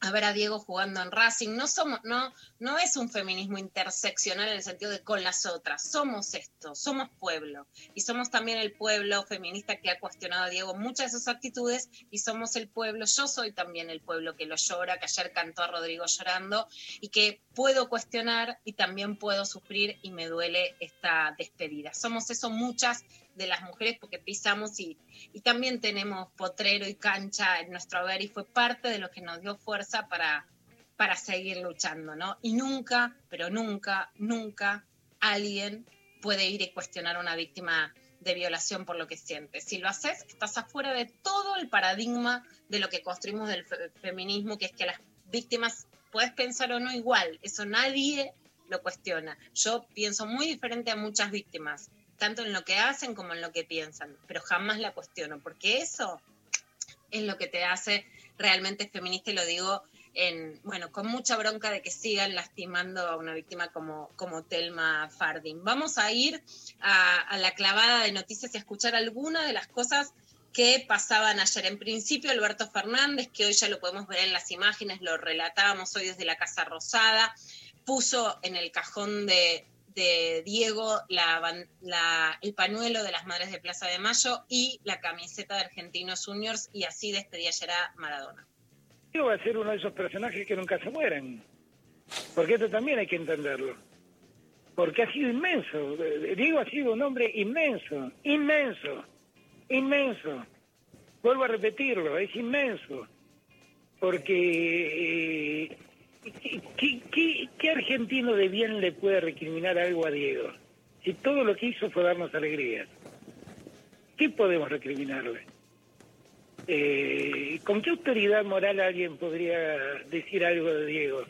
a ver a Diego jugando en Racing. No somos, no, no es un feminismo interseccional en el sentido de con las otras. Somos esto, somos pueblo. Y somos también el pueblo feminista que ha cuestionado a Diego muchas de sus actitudes. Y somos el pueblo, yo soy también el pueblo que lo llora, que ayer cantó a Rodrigo llorando y que puedo cuestionar y también puedo sufrir y me duele esta despedida. Somos eso muchas de las mujeres porque pisamos y, y también tenemos potrero y cancha en nuestro hogar y fue parte de lo que nos dio fuerza para, para seguir luchando, ¿no? Y nunca, pero nunca, nunca alguien puede ir y cuestionar a una víctima de violación por lo que siente. Si lo haces, estás afuera de todo el paradigma de lo que construimos del fe- feminismo, que es que las víctimas puedes pensar o no igual, eso nadie lo cuestiona. Yo pienso muy diferente a muchas víctimas, tanto en lo que hacen como en lo que piensan, pero jamás la cuestiono, porque eso es lo que te hace realmente feminista y lo digo en, bueno, con mucha bronca de que sigan lastimando a una víctima como, como Telma Fardin. Vamos a ir a, a la clavada de noticias y a escuchar algunas de las cosas que pasaban ayer. En principio, Alberto Fernández, que hoy ya lo podemos ver en las imágenes, lo relatábamos hoy desde la Casa Rosada, puso en el cajón de, de Diego el pañuelo de las Madres de Plaza de Mayo y la camiseta de Argentinos Juniors y así despedía ayer Maradona. Diego va a ser uno de esos personajes que nunca se mueren. Porque esto también hay que entenderlo. Porque ha sido inmenso. Eh, Diego ha sido un hombre inmenso, inmenso, inmenso. Vuelvo a repetirlo, es inmenso. Porque eh, ¿qué, argentino de bien le puede recriminar algo a Diego? Si todo lo que hizo fue darnos alegrías. ¿Qué podemos recriminarle? Eh, ¿Con qué autoridad moral alguien podría decir algo de Diego?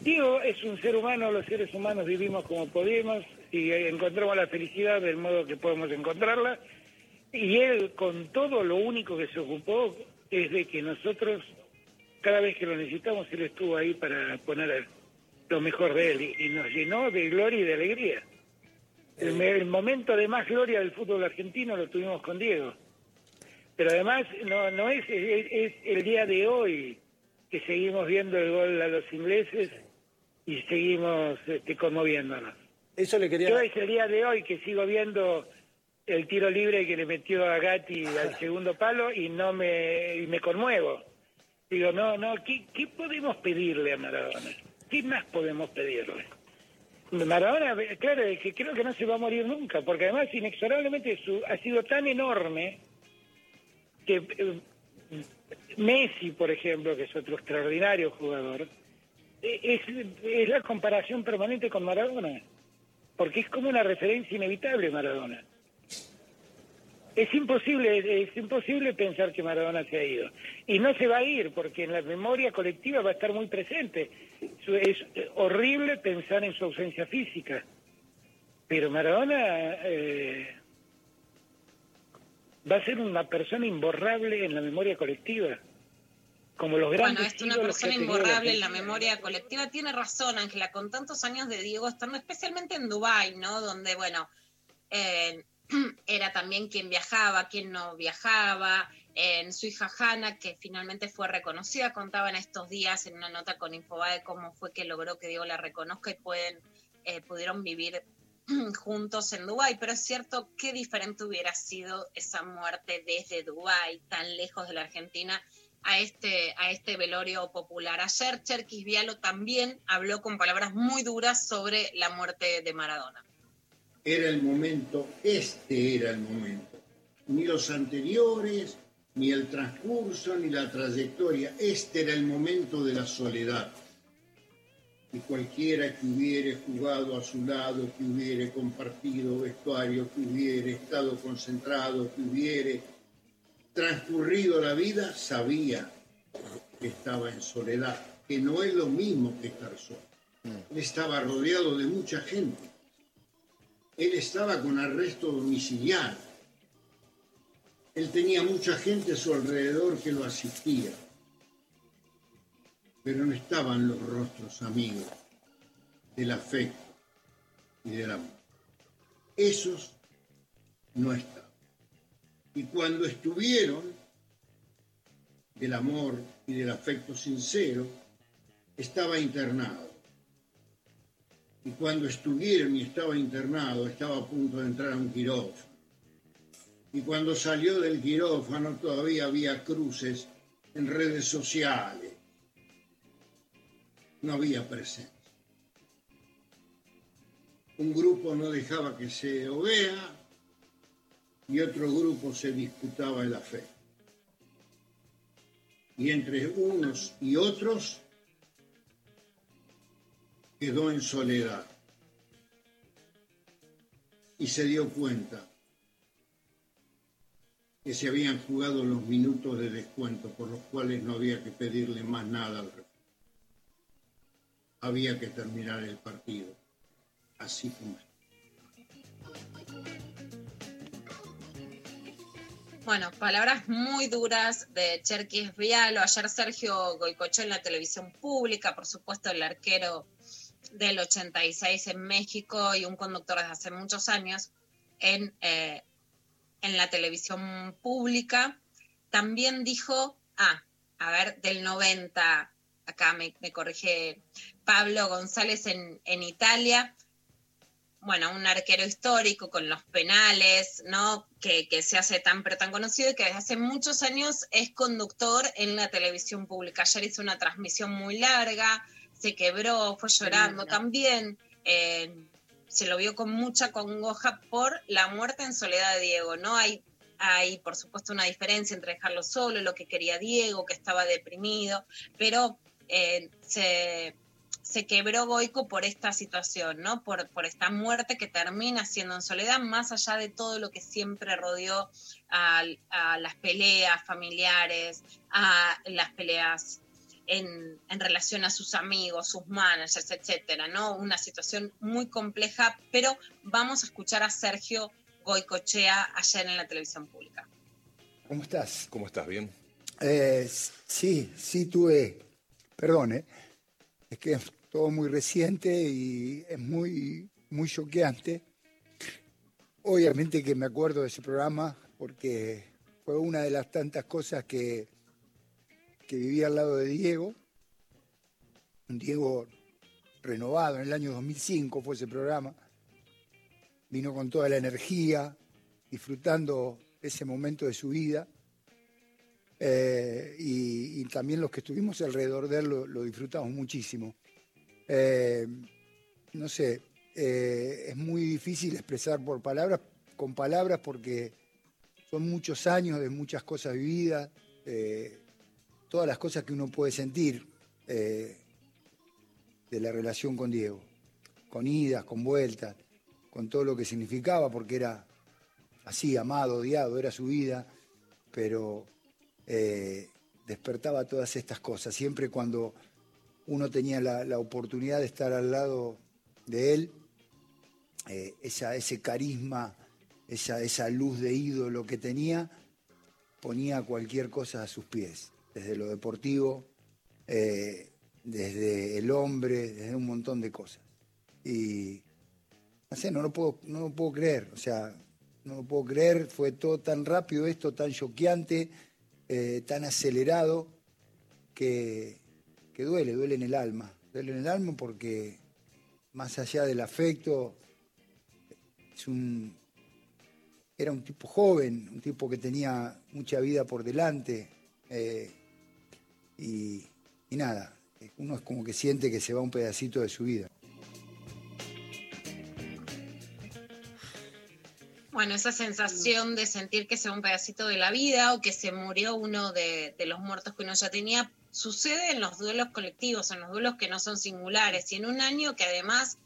Diego es un ser humano, los seres humanos vivimos como podemos y encontramos la felicidad del modo que podemos encontrarla. Y él, con todo, lo único que se ocupó es de que nosotros, cada vez que lo necesitamos, él estuvo ahí para poner lo mejor de él y, y nos llenó de gloria y de alegría. El, el momento de más gloria del fútbol argentino lo tuvimos con Diego. Pero además no, no es, es, es el día de hoy que seguimos viendo el gol a los ingleses y seguimos este, conmoviéndonos. Eso le quería... Yo es el día de hoy que sigo viendo el tiro libre que le metió a Gatti al segundo palo y no me, y me conmuevo. Digo, no, no, ¿qué, ¿qué podemos pedirle a Maradona? ¿Qué más podemos pedirle? Maradona, claro, es que creo que no se va a morir nunca, porque además inexorablemente su, ha sido tan enorme que eh, Messi, por ejemplo, que es otro extraordinario jugador, es, es la comparación permanente con Maradona, porque es como una referencia inevitable Maradona. Es imposible, es imposible pensar que Maradona se ha ido. Y no se va a ir, porque en la memoria colectiva va a estar muy presente. Es eh, horrible pensar en su ausencia física. Pero Maradona eh, va a ser una persona imborrable en la memoria colectiva. Como los grandes Bueno, es una persona imborrable en la memoria colectiva. Tiene razón, Ángela, con tantos años de Diego estando especialmente en Dubái, ¿no? Donde, bueno, eh, era también quien viajaba, quien no viajaba. En su hija Hanna, que finalmente fue reconocida, contaba en estos días en una nota con Infobae cómo fue que logró que Diego la reconozca y pueden, eh, pudieron vivir juntos en Dubái, pero es cierto qué diferente hubiera sido esa muerte desde Dubái, tan lejos de la Argentina, a este, a este velorio popular. Ayer Cherkis Vialo también habló con palabras muy duras sobre la muerte de Maradona. Era el momento, este era el momento. Ni los anteriores, ni el transcurso, ni la trayectoria. Este era el momento de la soledad. Y cualquiera que hubiere jugado a su lado, que hubiere compartido vestuario, que hubiere estado concentrado, que hubiere transcurrido la vida, sabía que estaba en soledad, que no es lo mismo que estar solo. Él estaba rodeado de mucha gente. Él estaba con arresto domiciliario. Él tenía mucha gente a su alrededor que lo asistía. Pero no estaban los rostros amigos del afecto y del amor. Esos no estaban. Y cuando estuvieron, del amor y del afecto sincero, estaba internado. Y cuando estuvieron y estaba internado, estaba a punto de entrar a un quirófano. Y cuando salió del quirófano todavía había cruces en redes sociales. No había presencia. Un grupo no dejaba que se ovea y otro grupo se disputaba el fe. Y entre unos y otros quedó en soledad y se dio cuenta que se habían jugado los minutos de descuento por los cuales no había que pedirle más nada al referee. Había que terminar el partido, así está. Bueno, palabras muy duras de Cherky Esvialo. Ayer Sergio Goicochó en la televisión pública, por supuesto el arquero del 86 en México y un conductor desde hace muchos años en, eh, en la televisión pública. También dijo, ah, a ver, del 90, acá me, corrige Pablo González en, en Italia, bueno, un arquero histórico con los penales, ¿no? Que, que, se hace tan pero tan conocido y que desde hace muchos años es conductor en la televisión pública. Ayer hizo una transmisión muy larga, se quebró, fue llorando también. Eh, se lo vio con mucha congoja por la muerte en soledad de Diego, ¿no? Hay, hay, por supuesto, una diferencia entre dejarlo solo, lo que quería Diego, que estaba deprimido, pero eh, se se quebró Goico por esta situación, ¿no? Por, por esta muerte que termina siendo en soledad, más allá de todo lo que siempre rodeó a, a las peleas familiares, a las peleas en, en, relación a sus amigos, sus managers, etcétera, ¿no? Una situación muy compleja, pero vamos a escuchar a Sergio Goicochea ayer en la televisión pública. ¿Cómo estás? ¿Cómo estás? ¿Bien? Eh, sí, sí tuve, perdón, ¿eh? es que es todo muy reciente y es muy, muy choqueante. Obviamente que me acuerdo de ese programa porque fue una de las tantas cosas que, que viví al lado de Diego. Un Diego renovado en el año 2005 fue ese programa. Vino con toda la energía, disfrutando ese momento de su vida. Eh, y, también los que estuvimos alrededor de él lo, disfrutamos muchísimo. Eh, no sé, eh, es muy difícil expresar por palabras, con palabras porque son muchos años de muchas cosas vividas, todas las cosas que uno puede sentir de la relación con Diego, con idas, con vueltas, con todo lo que significaba, porque era así, amado, odiado, era su vida, pero despertaba todas estas cosas. Siempre cuando uno tenía la, la, oportunidad de estar al lado de él, eh, esa, ese carisma, esa, esa luz de ídolo que tenía, ponía cualquier cosa a sus pies, desde lo deportivo, eh, desde el hombre, desde un montón de cosas. Y no sé, no lo puedo, no lo puedo creer, o sea, no lo puedo creer, fue todo tan rápido esto, tan choqueante, eh, tan acelerado, que, duele, duele en el alma. Duele en el alma porque más allá del afecto, es un, era un tipo joven, un tipo que tenía mucha vida por delante. Eh, y, y nada, uno es como que siente que se va un pedacito de su vida. Bueno, esa sensación de sentir que se va un pedacito de la vida o que se murió uno de, de los muertos que uno ya tenía, sucede en los duelos colectivos, en los duelos que no son singulares, y en un año que además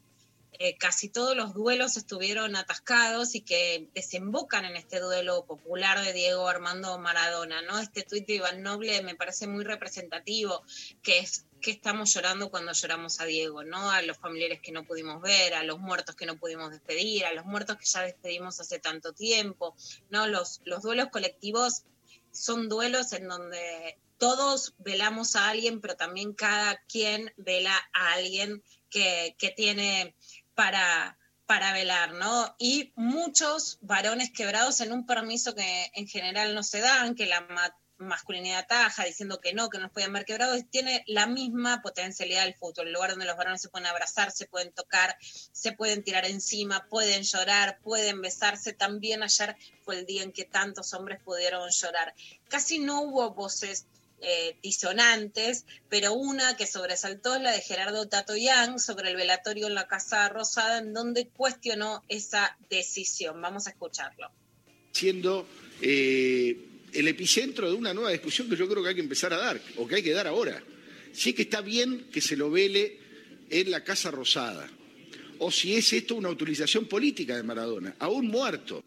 eh, casi todos los duelos estuvieron atascados y que desembocan en este duelo popular de Diego Armando Maradona, ¿no? Este tuit de Iván Noble me parece muy representativo, que es que estamos llorando cuando lloramos a Diego, ¿no? A los familiares que no pudimos ver, a los muertos que no pudimos despedir, a los muertos que ya despedimos hace tanto tiempo, ¿no? Los, los duelos colectivos son duelos en donde todos velamos a alguien, pero también cada quien vela a alguien que, que tiene para, para velar, ¿no? Y muchos varones quebrados en un permiso que en general no se dan, que la, masculinidad taja, diciendo que no, que no nos podían ver quebrados, tiene la misma potencialidad del fútbol, el lugar donde los varones se pueden abrazar, se pueden tocar, se pueden tirar encima, pueden llorar, pueden besarse. También ayer fue el día en que tantos hombres pudieron llorar. Casi no hubo voces eh, disonantes, pero una que sobresaltó es la de Gerardo Tato Yang sobre el velatorio en la Casa Rosada, en donde cuestionó esa decisión. Vamos a escucharlo. Siendo eh, el epicentro de una nueva discusión que yo creo que hay que empezar a dar, o que hay que dar ahora. Sí que está bien que se lo vele en la Casa Rosada, o si es esto una utilización política de Maradona, aún muerto.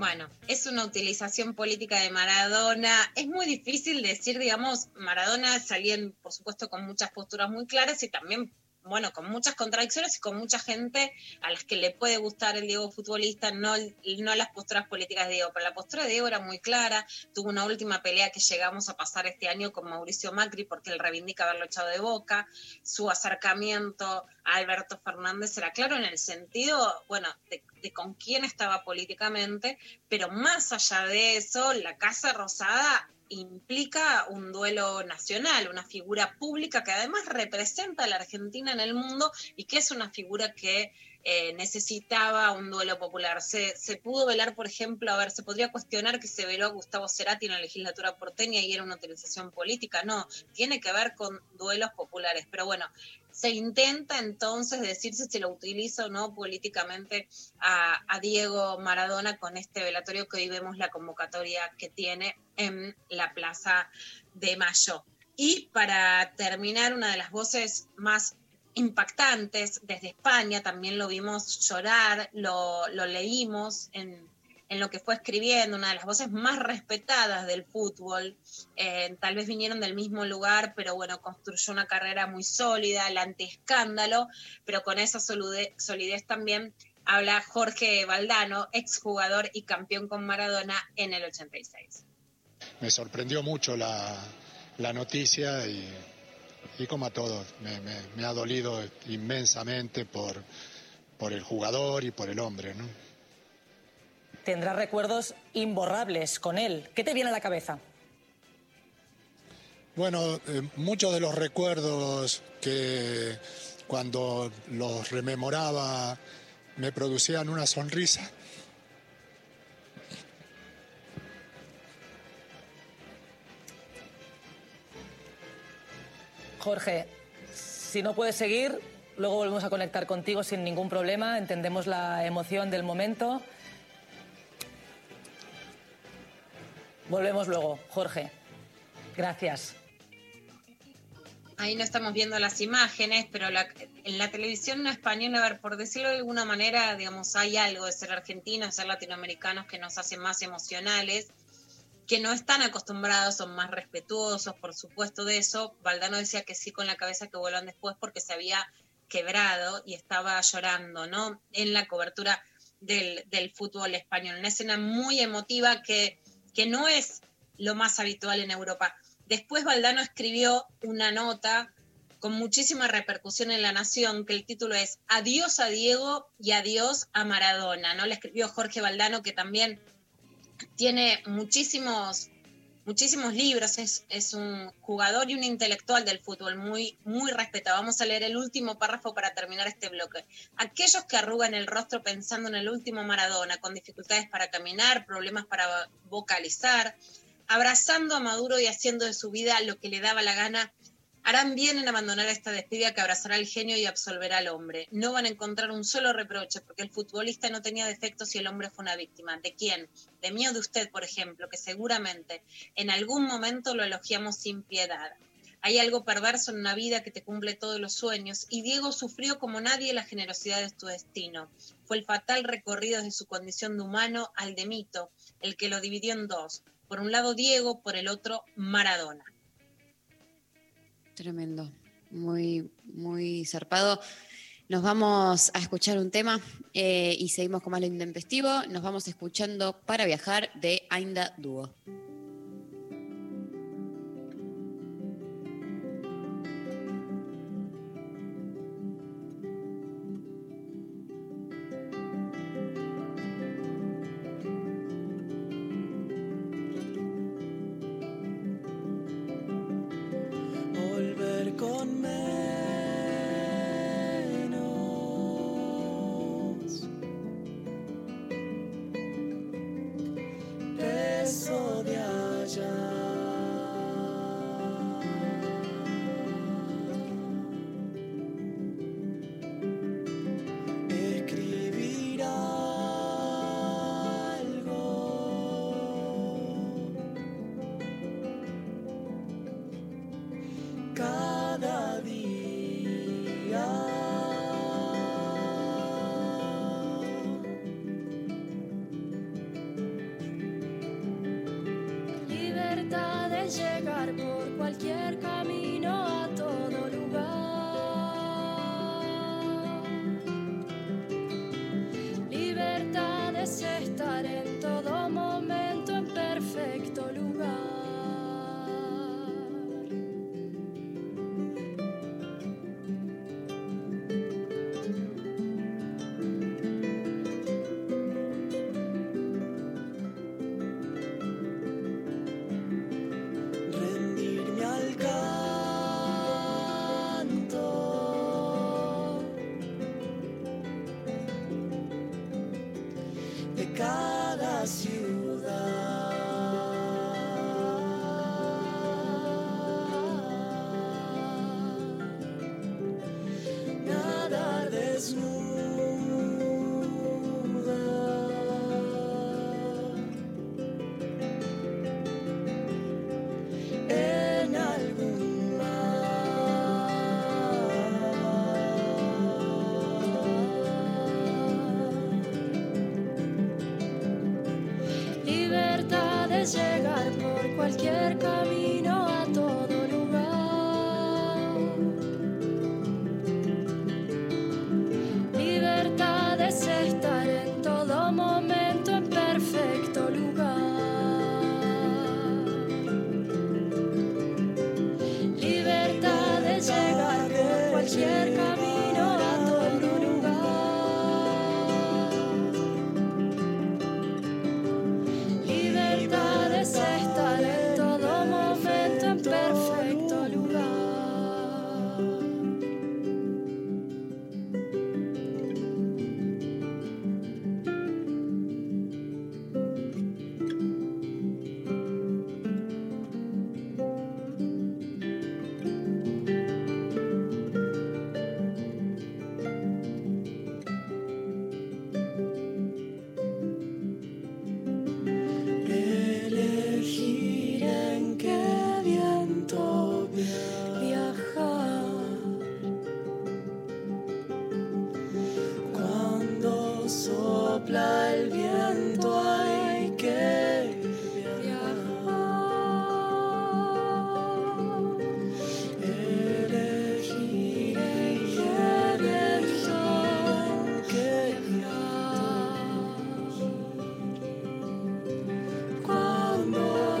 Bueno, es una utilización política de Maradona. Es muy difícil decir, digamos, Maradona salía, por supuesto, con muchas posturas muy claras y también bueno, con muchas contradicciones y con mucha gente a las que le puede gustar el Diego futbolista, no, no las posturas políticas de Diego, pero la postura de Diego era muy clara, tuvo una última pelea que llegamos a pasar este año con Mauricio Macri porque él reivindica haberlo echado de boca, su acercamiento a Alberto Fernández era claro en el sentido, bueno, de, de con quién estaba políticamente, pero más allá de eso, la Casa Rosada implica un duelo nacional, una figura pública que además representa a la Argentina en el mundo y que es una figura que eh, necesitaba un duelo popular. Se, se, pudo velar, por ejemplo, a ver, se podría cuestionar que se veló a Gustavo Cerati en la legislatura porteña y era una utilización política. No, tiene que ver con duelos populares. Pero bueno, se intenta entonces decir si se lo utiliza o no políticamente a, a, Diego Maradona con este velatorio que hoy vemos la convocatoria que tiene en la Plaza de Mayo. Y para terminar, una de las voces más impactantes desde España, también lo vimos llorar, lo, lo leímos en, en, lo que fue escribiendo, una de las voces más respetadas del fútbol, eh, tal vez vinieron del mismo lugar, pero bueno, construyó una carrera muy sólida, el antiescándalo, pero con esa solidez, solidez también habla Jorge Valdano, exjugador y campeón con Maradona en el 86. Me sorprendió mucho la, la noticia y y como a todos, me, me, me ha dolido inmensamente por, por, el jugador y por el hombre. ¿no? Tendrás recuerdos imborrables con él. ¿Qué te viene a la cabeza? Bueno, eh, muchos de los recuerdos que cuando los rememoraba me producían una sonrisa. Jorge, si no puedes seguir, luego volvemos a conectar contigo sin ningún problema. Entendemos la emoción del momento. Volvemos luego, Jorge. Gracias. Ahí no estamos viendo las imágenes, pero la, en la televisión española, a ver, por decirlo de alguna manera, digamos, hay algo de ser argentinos, ser latinoamericanos que nos hace más emocionales que no están acostumbrados, son más respetuosos, por supuesto, de eso. Valdano decía que sí con la cabeza que vuelvan después porque se había quebrado y estaba llorando, ¿no? En la cobertura del, del fútbol español. Una escena muy emotiva que, que no es lo más habitual en Europa. Después Valdano escribió una nota con muchísima repercusión en la nación, que el título es Adiós a Diego y adiós a Maradona, ¿no? Le escribió Jorge Valdano, que también tiene muchísimos, muchísimos libros, es, es, un jugador y un intelectual del fútbol muy, muy respetado. Vamos a leer el último párrafo para terminar este bloque. Aquellos que arrugan el rostro pensando en el último Maradona, con dificultades para caminar, problemas para vocalizar, abrazando a Maduro y haciendo de su vida lo que le daba la gana, Harán bien en abandonar esta despedida que abrazará al genio y absolverá al hombre. No van a encontrar un solo reproche, porque el futbolista no tenía defectos y el hombre fue una víctima. ¿De quién? De mí o de usted, por ejemplo, que seguramente en algún momento lo elogiamos sin piedad. Hay algo perverso en una vida que te cumple todos los sueños, y Diego sufrió como nadie la generosidad de tu destino. Fue el fatal recorrido de su condición de humano al de mito, el que lo dividió en dos. Por un lado Diego, por el otro Maradona. Tremendo, muy, muy zarpado. Nos vamos a escuchar un tema eh, y seguimos con más lo intempestivo. Nos vamos escuchando para viajar de Ainda Dúo.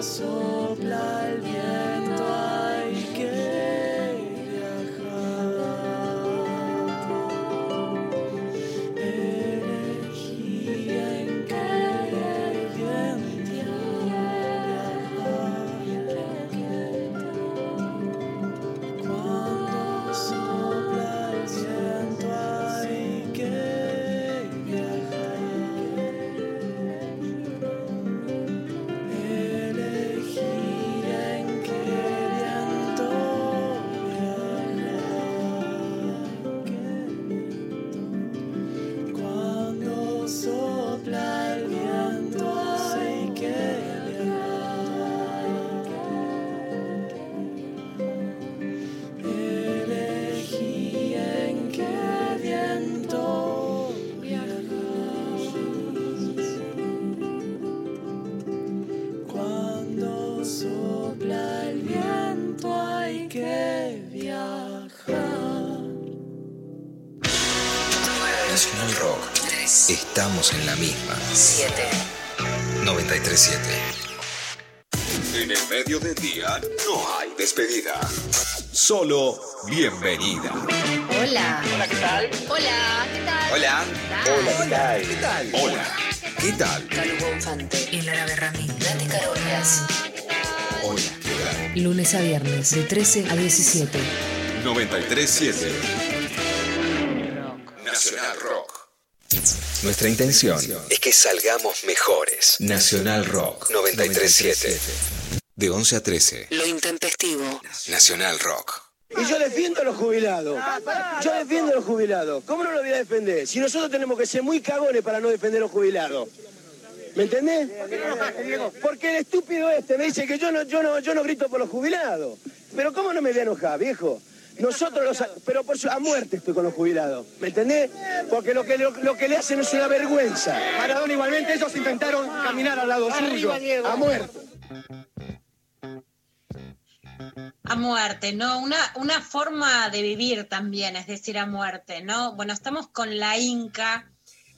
soul. 937. En el medio del día no hay despedida, solo bienvenida. Hola. Hola, ¿qué tal? Hola, ¿qué tal? Hola. Hola, ¿qué tal? Hola. ¿Qué tal? Calvo Infante y Lara Berramín. Date Carolias. Hola, ¿qué tal? Lunes a viernes de 13 a 17. 937. Nuestra intención es que salgamos mejores. Nacional Rock 937. De 11 a 13. Lo intempestivo. Nacional Rock. Y yo defiendo a los jubilados. Yo defiendo a los jubilados. ¿Cómo no lo voy a defender? Si nosotros tenemos que ser muy cagones para no defender a los jubilados. ¿Me entendés? Porque el estúpido este me dice que yo no, yo no, yo no grito por los jubilados. Pero ¿cómo no me voy a enojar, viejo? Nosotros los... Pero por su- a muerte estoy con los jubilados. ¿Me entendés? Porque lo que, lo, lo que le hacen es una vergüenza. Maradona igualmente ellos intentaron caminar al lado suyo. A muerte. A muerte, ¿no? Una, una forma de vivir también, es decir, a muerte, ¿no? Bueno, estamos con la Inca.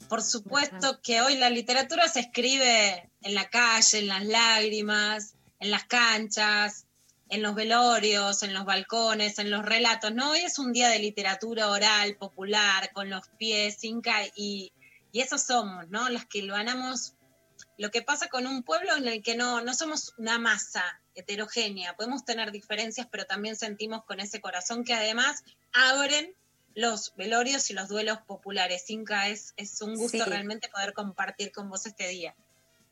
Por supuesto que hoy la literatura se escribe en la calle, en las lágrimas, en las canchas, en los velorios, en los balcones, en los relatos, ¿no? Hoy es un día de literatura oral, popular, con los pies, Inca, y, y eso somos, ¿no? Las que lo ganamos lo que pasa con un pueblo en el que no, no somos una masa heterogénea, podemos tener diferencias, pero también sentimos con ese corazón que además abren los velorios y los duelos populares. Inca, es, es un gusto Sí. realmente poder compartir con vos este día.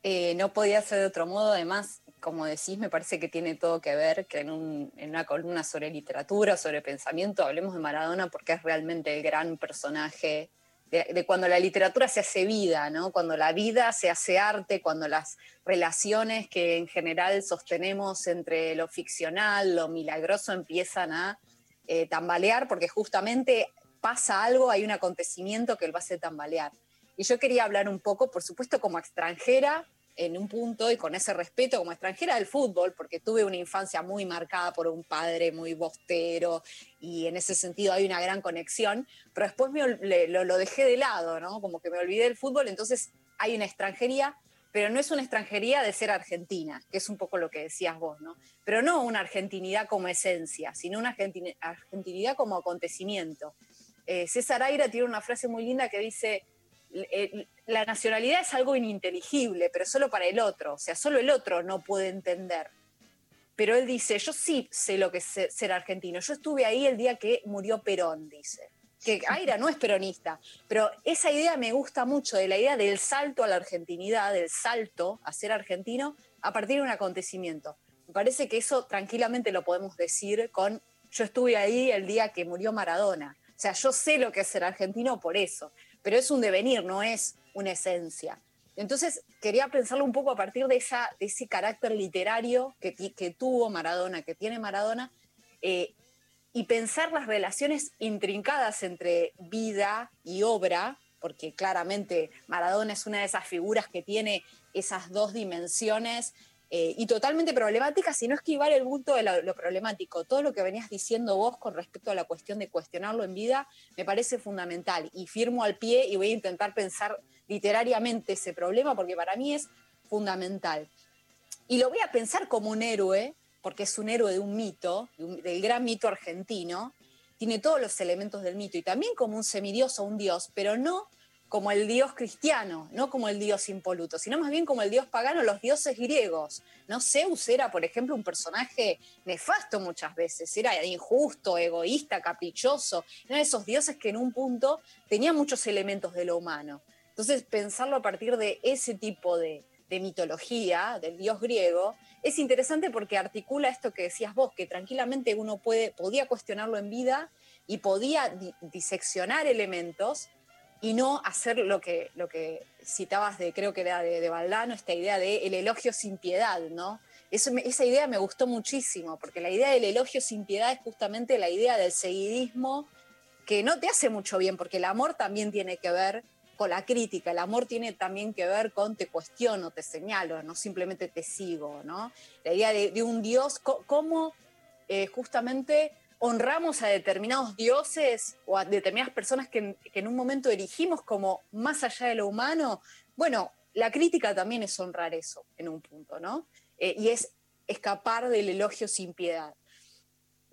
Eh, no podía ser de otro modo, además, como decís, me parece que tiene todo que ver que en, un- en una columna sobre literatura, sobre pensamiento, hablemos de Maradona porque es realmente el gran personaje de, de cuando la literatura se hace vida, ¿no? cuando la vida se hace arte, cuando las relaciones que en general sostenemos entre lo ficcional, lo milagroso, empiezan a eh, tambalear porque justamente pasa algo, hay un acontecimiento que lo hace tambalear. Y yo quería hablar un poco, por supuesto, como extranjera en un punto y con ese respeto como extranjera del fútbol, porque tuve una infancia muy marcada por un padre muy bostero y en ese sentido hay una gran conexión, pero después lo, dejé de lado, ¿no? Como que me olvidé del fútbol, entonces hay una extranjería, pero no es una extranjería de ser argentina, que es un poco lo que decías vos, ¿no? Pero no una argentinidad como esencia, sino una argentini- argentinidad como acontecimiento. Eh, César Aira tiene una frase muy linda que dice, la nacionalidad es algo ininteligible, pero solo para el otro, o sea, solo el otro no puede entender. Pero él dice, yo sí sé lo que es ser, ser argentino, yo estuve ahí el día que murió Perón, dice. Que Aira no es peronista, pero esa idea me gusta mucho, de la idea del salto a la argentinidad, del salto a ser argentino a partir de un acontecimiento. Me parece que eso tranquilamente lo podemos decir con, yo estuve ahí el día que murió Maradona. O sea, yo sé lo que es ser argentino por eso, pero es un devenir, no es una esencia. Entonces, quería pensarlo un poco a partir de, ese carácter literario que tuvo Maradona, que tiene Maradona, eh, y pensar las relaciones intrincadas entre vida y obra, porque claramente Maradona es una de esas figuras que tiene esas dos dimensiones eh, y totalmente problemáticas, y no esquivar el bulto de lo, problemático. Todo lo que venías diciendo vos con respecto a la cuestión de cuestionarlo en vida me parece fundamental y firmo al pie y voy a intentar pensar literariamente ese problema porque para mí es fundamental. Y lo voy a pensar como un héroe, porque es un héroe de un mito, del gran mito argentino, tiene todos los elementos del mito, y también como un semidios o un dios, pero no como el dios cristiano, no como el dios impoluto, sino más bien como el dios pagano, los dioses griegos. ¿no? Zeus era, por ejemplo, un personaje nefasto muchas veces, era injusto, egoísta, caprichoso, era de esos dioses que en un punto tenía muchos elementos de lo humano. Entonces, pensarlo a partir de ese tipo de, de mitología, del dios griego, es interesante porque articula esto que decías vos, que tranquilamente uno puede, podía cuestionarlo en vida y podía di- diseccionar elementos y no hacer lo que, lo que citabas de, creo que era de, de Valdano, esta idea de el elogio sin piedad, ¿no? Esa idea me gustó muchísimo, porque la idea del elogio sin piedad es justamente la idea del seguidismo que no te hace mucho bien, porque el amor también tiene que ver con la crítica, el amor tiene también que ver con te cuestiono, te señalo, no simplemente te sigo, ¿no? La idea de, un Dios, cómo eh, justamente honramos a determinados dioses o a determinadas personas que, en- un momento erigimos como más allá de lo humano. Bueno, la crítica también es honrar eso en un punto, ¿no? Eh, y es escapar del elogio sin piedad.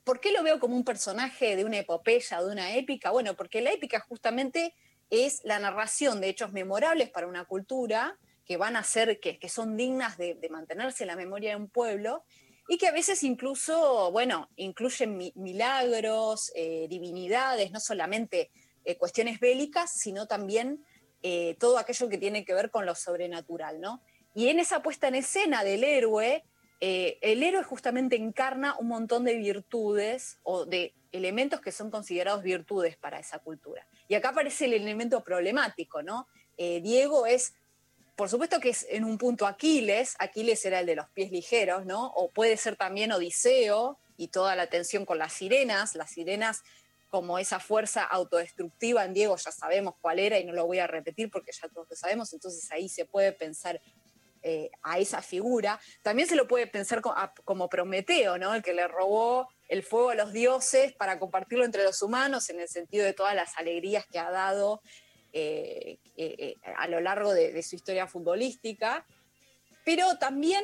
¿Por qué lo veo como un personaje de una epopeya, de una épica? Bueno, porque la épica justamente es la narración de hechos memorables para una cultura que van a ser, que, son dignas de mantenerse en la memoria de un pueblo y que a veces incluso, bueno, incluyen mi- milagros, eh, divinidades, no solamente eh, cuestiones bélicas, sino también eh, todo aquello que tiene que ver con lo sobrenatural, ¿no? Y en esa puesta en escena del héroe, el héroe justamente encarna un montón de virtudes o de elementos que son considerados virtudes para esa cultura. Y acá aparece el elemento problemático, ¿no? Diego es, por supuesto que es en un punto Aquiles, Aquiles era el de los pies ligeros, ¿no? O puede ser también Odiseo y toda la tensión con las sirenas, las sirenas como esa fuerza autodestructiva en Diego ya sabemos cuál era y no lo voy a repetir porque ya todos lo sabemos, entonces ahí se puede pensar eh, a esa figura. También se lo puede pensar co- a- como Prometeo, ¿no? El que le robó el fuego a los dioses para compartirlo entre los humanos en el sentido de todas las alegrías que ha dado eh, eh, eh, a lo largo de, su historia futbolística. Pero también,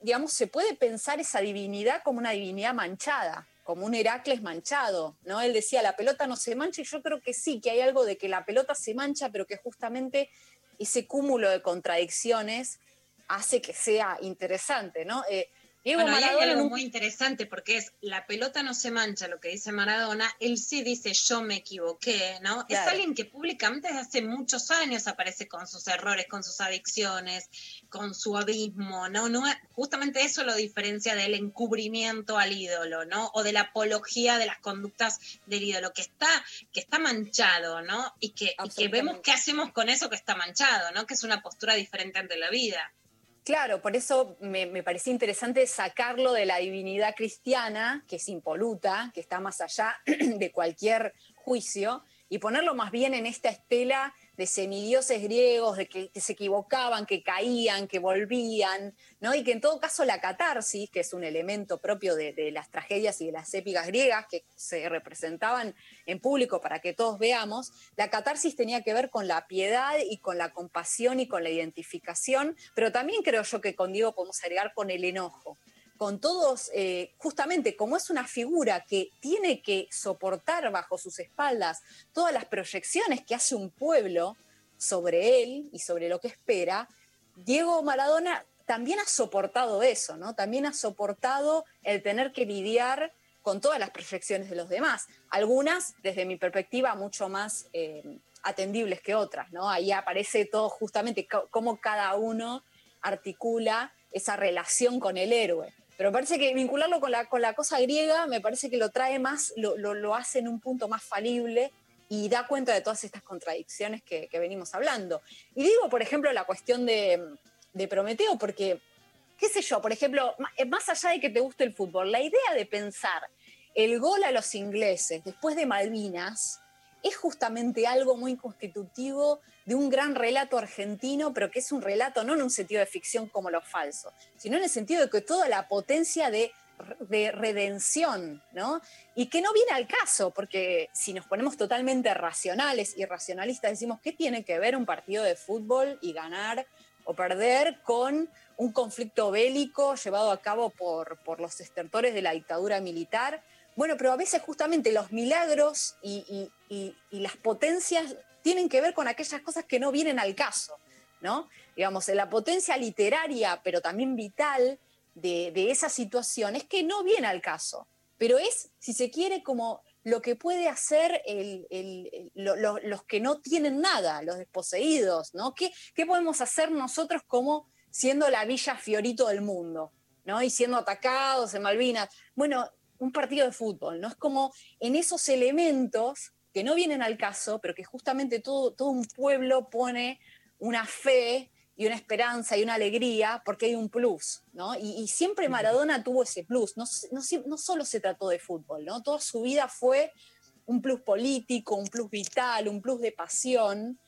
digamos, se puede pensar esa divinidad como una divinidad manchada, como un Heracles manchado, ¿no? Él decía, la pelota no se mancha, y yo creo que sí, que hay algo de que la pelota se mancha, pero que justamente ese cúmulo de contradicciones hace que sea interesante, ¿no? Diego Bueno, hay algo muy interesante porque es la pelota no se mancha, lo que dice Maradona, él sí dice yo me equivoqué, ¿no? Es alguien que públicamente desde hace muchos años aparece con sus errores, con sus adicciones, con su abismo, ¿no? no justamente eso lo diferencia del encubrimiento al ídolo, ¿no? O de la apología de las conductas del ídolo, que está, que está manchado, ¿no? Y que, y que vemos qué hacemos con eso que está manchado, ¿no? Que es una postura diferente ante la vida. Claro, por eso me, me parecía interesante sacarlo de la divinidad cristiana, que es impoluta, que está más allá de cualquier juicio, y ponerlo más bien en esta estela de semidioses griegos, de que, se equivocaban, que caían, que volvían, ¿no? Y que en todo caso la catarsis, que es un elemento propio de, de las tragedias y de las épicas griegas que se representaban en público para que todos veamos, la catarsis tenía que ver con la piedad y con la compasión y con la identificación, pero también creo yo que con Diego podemos agregar con el enojo con todos, eh, justamente como es una figura que tiene que soportar bajo sus espaldas todas las proyecciones que hace un pueblo sobre él y sobre lo que espera, Diego Maradona también ha soportado eso, ¿no? También ha soportado el tener que lidiar con todas las proyecciones de los demás. Algunas, desde mi perspectiva, mucho más eh, atendibles que otras, ¿no? Ahí aparece todo justamente cómo cada uno articula esa relación con el héroe. Pero parece que vincularlo con la, con la cosa griega me parece que lo trae más, lo, lo- hace en un punto más falible y da cuenta de todas estas contradicciones que, que venimos hablando. Y digo, por ejemplo, la cuestión de, de Prometeo, porque, qué sé yo, por ejemplo, eh, más allá de que te guste el fútbol, la idea de pensar el gol a los ingleses después de Malvinas es justamente algo muy constitutivo de un gran relato argentino, pero que es un relato no en un sentido de ficción como lo falso, sino en el sentido de que toda la potencia de, de redención, ¿no? Y que no viene al caso, porque si nos ponemos totalmente racionales y racionalistas, decimos, ¿qué tiene que ver un partido de fútbol y ganar o perder con un conflicto bélico llevado a cabo por, por los estertores de la dictadura militar? Bueno, pero a veces justamente los milagros y, y- las potencias tienen que ver con aquellas cosas que no vienen al caso, ¿no? Digamos, la potencia literaria, pero también vital de, esa situación es que no viene al caso, pero es, si se quiere, como lo que puede hacer los que no tienen nada, los desposeídos, ¿no? ¿Qué, qué podemos hacer nosotros como siendo la villa Fiorito del mundo, ¿no? Y siendo atacados en Malvinas. Bueno, un partido de fútbol, ¿no? Es como en esos elementos que no vienen al caso, pero que justamente todo, todo un pueblo pone una fe y una esperanza y una alegría porque hay un plus, ¿no? Y, y siempre Maradona tuvo ese plus, no, no, solo se trató de fútbol, ¿no? Toda su vida fue un plus político, un plus vital, un plus de pasión.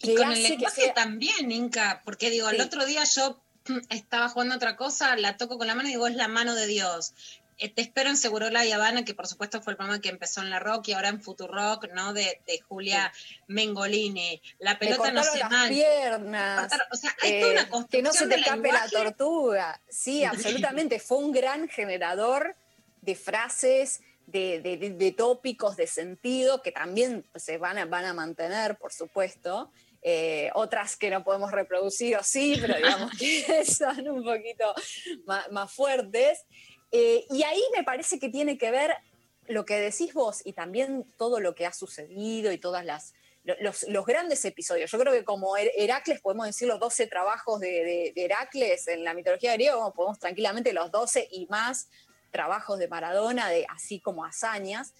Y con el que lenguaje sea- también, Inca, porque digo, el Sí. otro día yo estaba jugando otra cosa, la toco con la mano y digo, es la mano de Dios. Eh, te espero en Segurola y Habana, que por supuesto fue el programa que empezó en la rock y ahora en Futurock, ¿no? De, de Julia Mengolini. La pelota no se las piernas. O sea, hay toda una eh, que no se te escape la tortuga. Sí, absolutamente. Fue un gran generador de frases, de, de- de- de tópicos, de sentido, que también se van a, van a mantener, por supuesto. Eh, otras que no podemos reproducir, o sí, pero digamos que son un poquito más, más fuertes. Eh, y ahí me parece que tiene que ver lo que decís vos y también todo lo que ha sucedido y todas las, lo- los, grandes episodios. Yo creo que como Her- Heracles podemos decir los 12 trabajos de, Heracles en la mitología griega, podemos tranquilamente los 12 y más trabajos de Maradona, de, así como hazañas.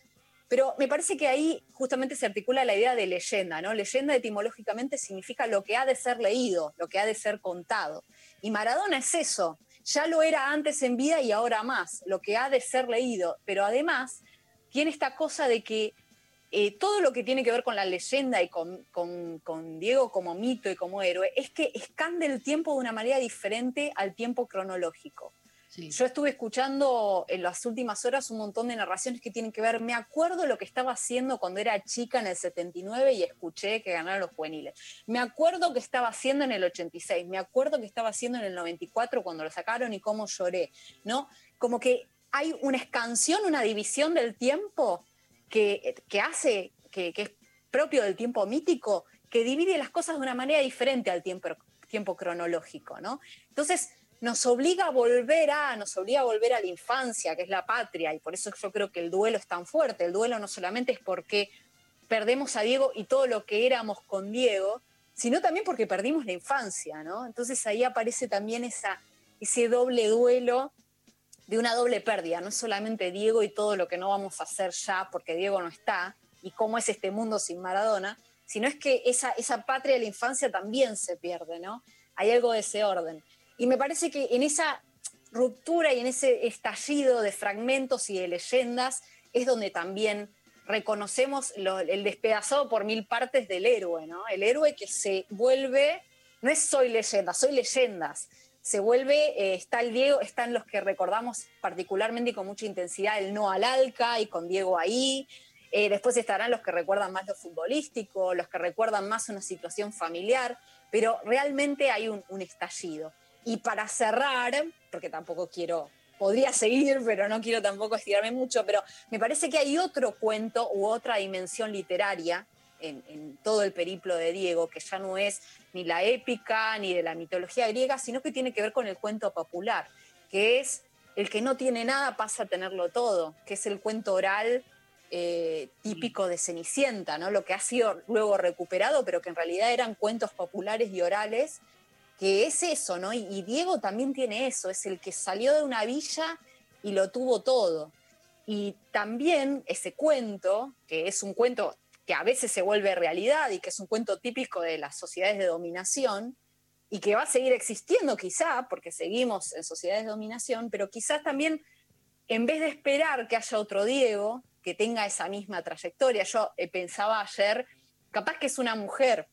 Pero me parece que ahí justamente se articula la idea de leyenda, ¿no? Leyenda etimológicamente significa lo que ha de ser leído, lo que ha de ser contado. Y Maradona es eso. Ya lo era antes en vida y ahora más, lo que ha de ser leído. Pero además tiene esta cosa de que eh, todo lo que tiene que ver con la leyenda y con, con- con Diego como mito y como héroe es que escande el tiempo de una manera diferente al tiempo cronológico. Yo estuve escuchando en las últimas horas un montón de narraciones que tienen que ver, me acuerdo lo que estaba haciendo cuando era chica en el 79 y escuché que ganaron los juveniles. Me acuerdo que estaba haciendo en el 86, me acuerdo que estaba haciendo en el 94 cuando lo sacaron y cómo lloré, ¿no? Como que hay una escansión, una división del tiempo que, que hace, que, que es propio del tiempo mítico, que divide las cosas de una manera diferente al tiempo, tiempo cronológico, ¿no? Entonces, nos obliga a volver a, nos obliga a volver a la infancia, que es la patria, y por eso yo creo que el duelo es tan fuerte. El duelo no solamente es porque perdemos a Diego y todo lo que éramos con Diego, sino también porque perdimos la infancia, ¿no? Entonces ahí aparece también esa, ese doble duelo de una doble pérdida, no es solamente Diego y todo lo que no vamos a hacer ya porque Diego no está, y cómo es este mundo sin Maradona, sino es que esa, esa patria de la infancia también se pierde, ¿no? Hay algo de ese orden. Y me parece que en esa ruptura y en ese estallido de fragmentos y de leyendas es donde también reconocemos el despedazado por mil partes del héroe, ¿no? El héroe que se vuelve, no es soy leyenda, soy leyendas. Se vuelve, eh, está el Diego, están los que recordamos particularmente y con mucha intensidad el no al Alca y con Diego ahí. Eh, después estarán los que recuerdan más lo futbolístico, los que recuerdan más una situación familiar, pero realmente hay un estallido. Y para cerrar, porque tampoco quiero, podría seguir, pero no quiero tampoco estirarme mucho, pero me parece que hay otro cuento u otra dimensión literaria en, todo el periplo de Diego, que ya no es ni la épica ni de la mitología griega, sino que tiene que ver con el cuento popular, que es el que no tiene nada pasa a tenerlo todo, que es el cuento oral eh, típico de Cenicienta, ¿no? Lo que ha sido luego recuperado, pero que en realidad eran cuentos populares y orales, que es eso, ¿no? Y, y Diego también tiene eso, es el que salió de una villa y lo tuvo todo. Y también ese cuento, que es un cuento que a veces se vuelve realidad y que es un cuento típico de las sociedades de dominación, y que va a seguir existiendo quizá, porque seguimos en sociedades de dominación, pero quizás también en vez de esperar que haya otro Diego que tenga esa misma trayectoria, yo eh, pensaba ayer, capaz que es una mujer,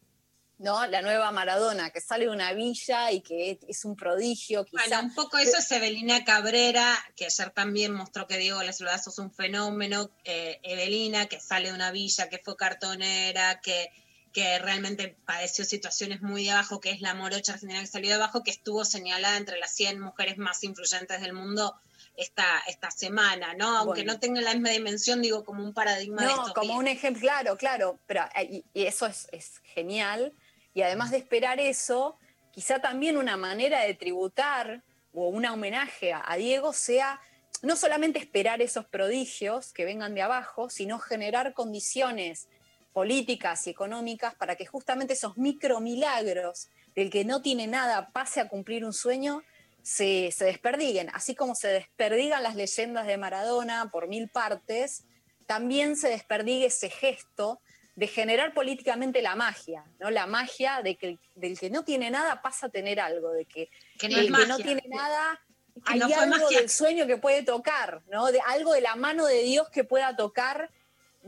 ¿no? La nueva Maradona, que sale de una villa y que es un prodigio, quizá. Bueno, un poco eso es Evelina Cabrera, que ayer también mostró que Diego Les Soldazos es un fenómeno. eh, Evelina, que sale de una villa, que fue cartonera, que, que realmente padeció situaciones muy de abajo, que es la morocha argentina que salió de abajo, que estuvo señalada entre las 100 mujeres más influyentes del mundo esta, esta semana, ¿no? Aunque Bueno. no tenga la misma dimensión, digo, como un paradigma de No, esto. como un ejemplo, claro, claro, pero eh, y, y eso es, es genial. Y además de esperar eso, quizá también una manera de tributar o un homenaje a, Diego sea no solamente esperar esos prodigios que vengan de abajo, sino generar condiciones políticas y económicas para que justamente esos micromilagros del que no tiene nada pase a cumplir un sueño, se, se desperdiguen. Así como se desperdigan las leyendas de Maradona por mil partes, también se desperdigue ese gesto de generar políticamente la magia, ¿no? La magia de que del que no tiene nada pasa a tener algo, de que, Que no el es que no tiene nada Que hay no algo magia. del sueño que puede tocar, ¿no? De algo de la mano de Dios que pueda tocar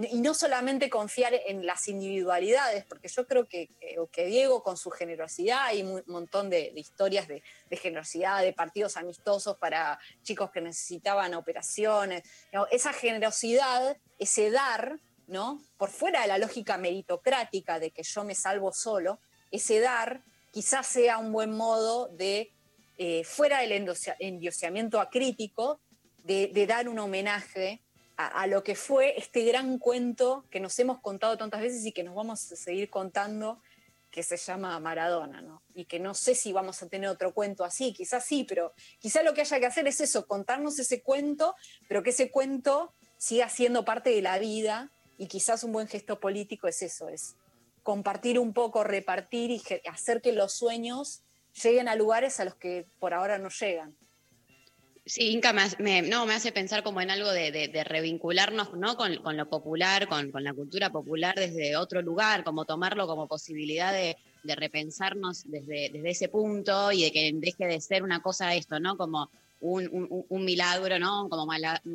y no solamente confiar en las individualidades, porque yo creo que, que- que Diego con su generosidad, hay un montón de, de historias de, de generosidad, de partidos amistosos para chicos que necesitaban operaciones, esa generosidad, ese dar, ¿no? por fuera de la lógica meritocrática de que yo me salvo solo, ese dar quizás sea un buen modo de, eh, fuera del endioseamiento acrítico, de, de dar un homenaje a, a lo que fue este gran cuento que nos hemos contado tantas veces y que nos vamos a seguir contando, que se llama Maradona, ¿no? Y que no sé si vamos a tener otro cuento así, quizás sí, pero quizás lo que haya que hacer es eso, contarnos ese cuento, pero que ese cuento siga siendo parte de la vida y quizás un buen gesto político es eso, es compartir un poco, repartir y hacer que los sueños lleguen a lugares a los que por ahora no llegan. Sí, Inca me, no, me hace pensar como en algo de, revincularnos ¿no? con, lo popular, con, la cultura popular desde otro lugar, como tomarlo como posibilidad de, de repensarnos desde, desde ese punto y de que deje de ser una cosa esto, ¿no? Como un, un- un milagro, ¿no? Como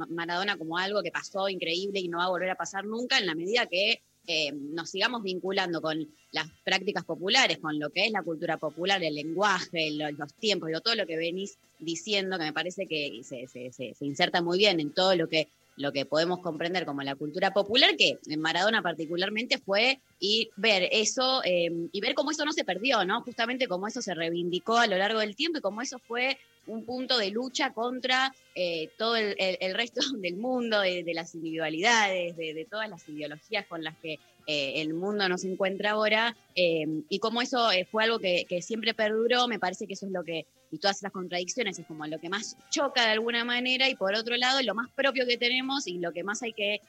Maradona, como algo que pasó increíble y no va a volver a pasar nunca en la medida que eh, nos sigamos vinculando con las prácticas populares, con lo que es la cultura popular, el lenguaje, lo- los tiempos, y todo lo que venís diciendo, que me parece que se, se- se- se inserta muy bien en todo lo que, lo que podemos comprender como la cultura popular, que en Maradona particularmente fue y ver eso eh, y ver cómo eso no se perdió, ¿no? Justamente cómo eso se reivindicó a lo largo del tiempo y cómo eso fue un punto de lucha contra eh, todo el, resto del mundo, de, de las individualidades, de, todas las ideologías con las que eh, el mundo nos encuentra ahora, eh, y cómo eso fue algo que, que siempre perduró, me parece que eso es lo que, y todas las contradicciones, es como lo que más choca de alguna manera, y por otro lado, lo más propio que tenemos y lo que más hay que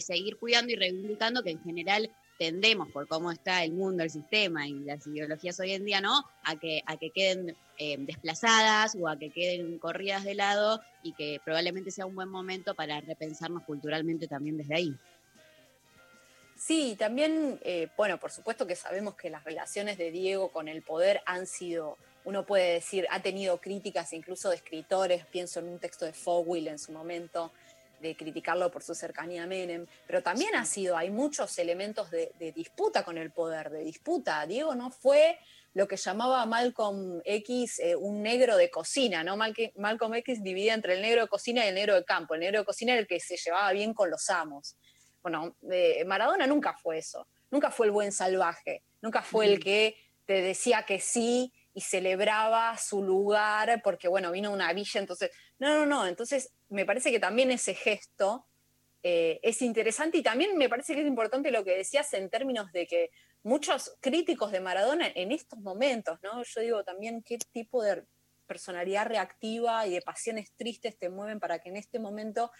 seguir cuidando y reivindicando, que en general tendemos por cómo está el mundo, el sistema y las ideologías hoy en día, ¿no? A que, a que queden eh, desplazadas o a que queden corridas de lado y que probablemente sea un buen momento para repensarnos culturalmente también desde ahí. Sí, también, eh, bueno, por supuesto que sabemos que las relaciones de Diego con el poder han sido, uno puede decir, ha tenido críticas incluso de escritores, pienso en un texto de Fogwill en su momento, de criticarlo por su cercanía a Menem, pero también ha sido, hay muchos elementos de, de disputa con el poder, de disputa. Diego no fue lo que llamaba Malcolm X eh, un negro de cocina, ¿no? Malcolm X dividía entre el negro de cocina y el negro de campo. El negro de cocina era el que se llevaba bien con los amos. Bueno, eh, Maradona nunca fue eso, nunca fue el buen salvaje, nunca fue el que te decía que sí y celebraba su lugar porque, bueno, vino una villa, entonces, no, no, no, entonces me parece que también ese gesto eh, es interesante y también me parece que es importante lo que decías en términos de que muchos críticos de Maradona en estos momentos, ¿no? Yo digo también qué tipo de personalidad reactiva y de pasiones tristes te mueven para que en este momento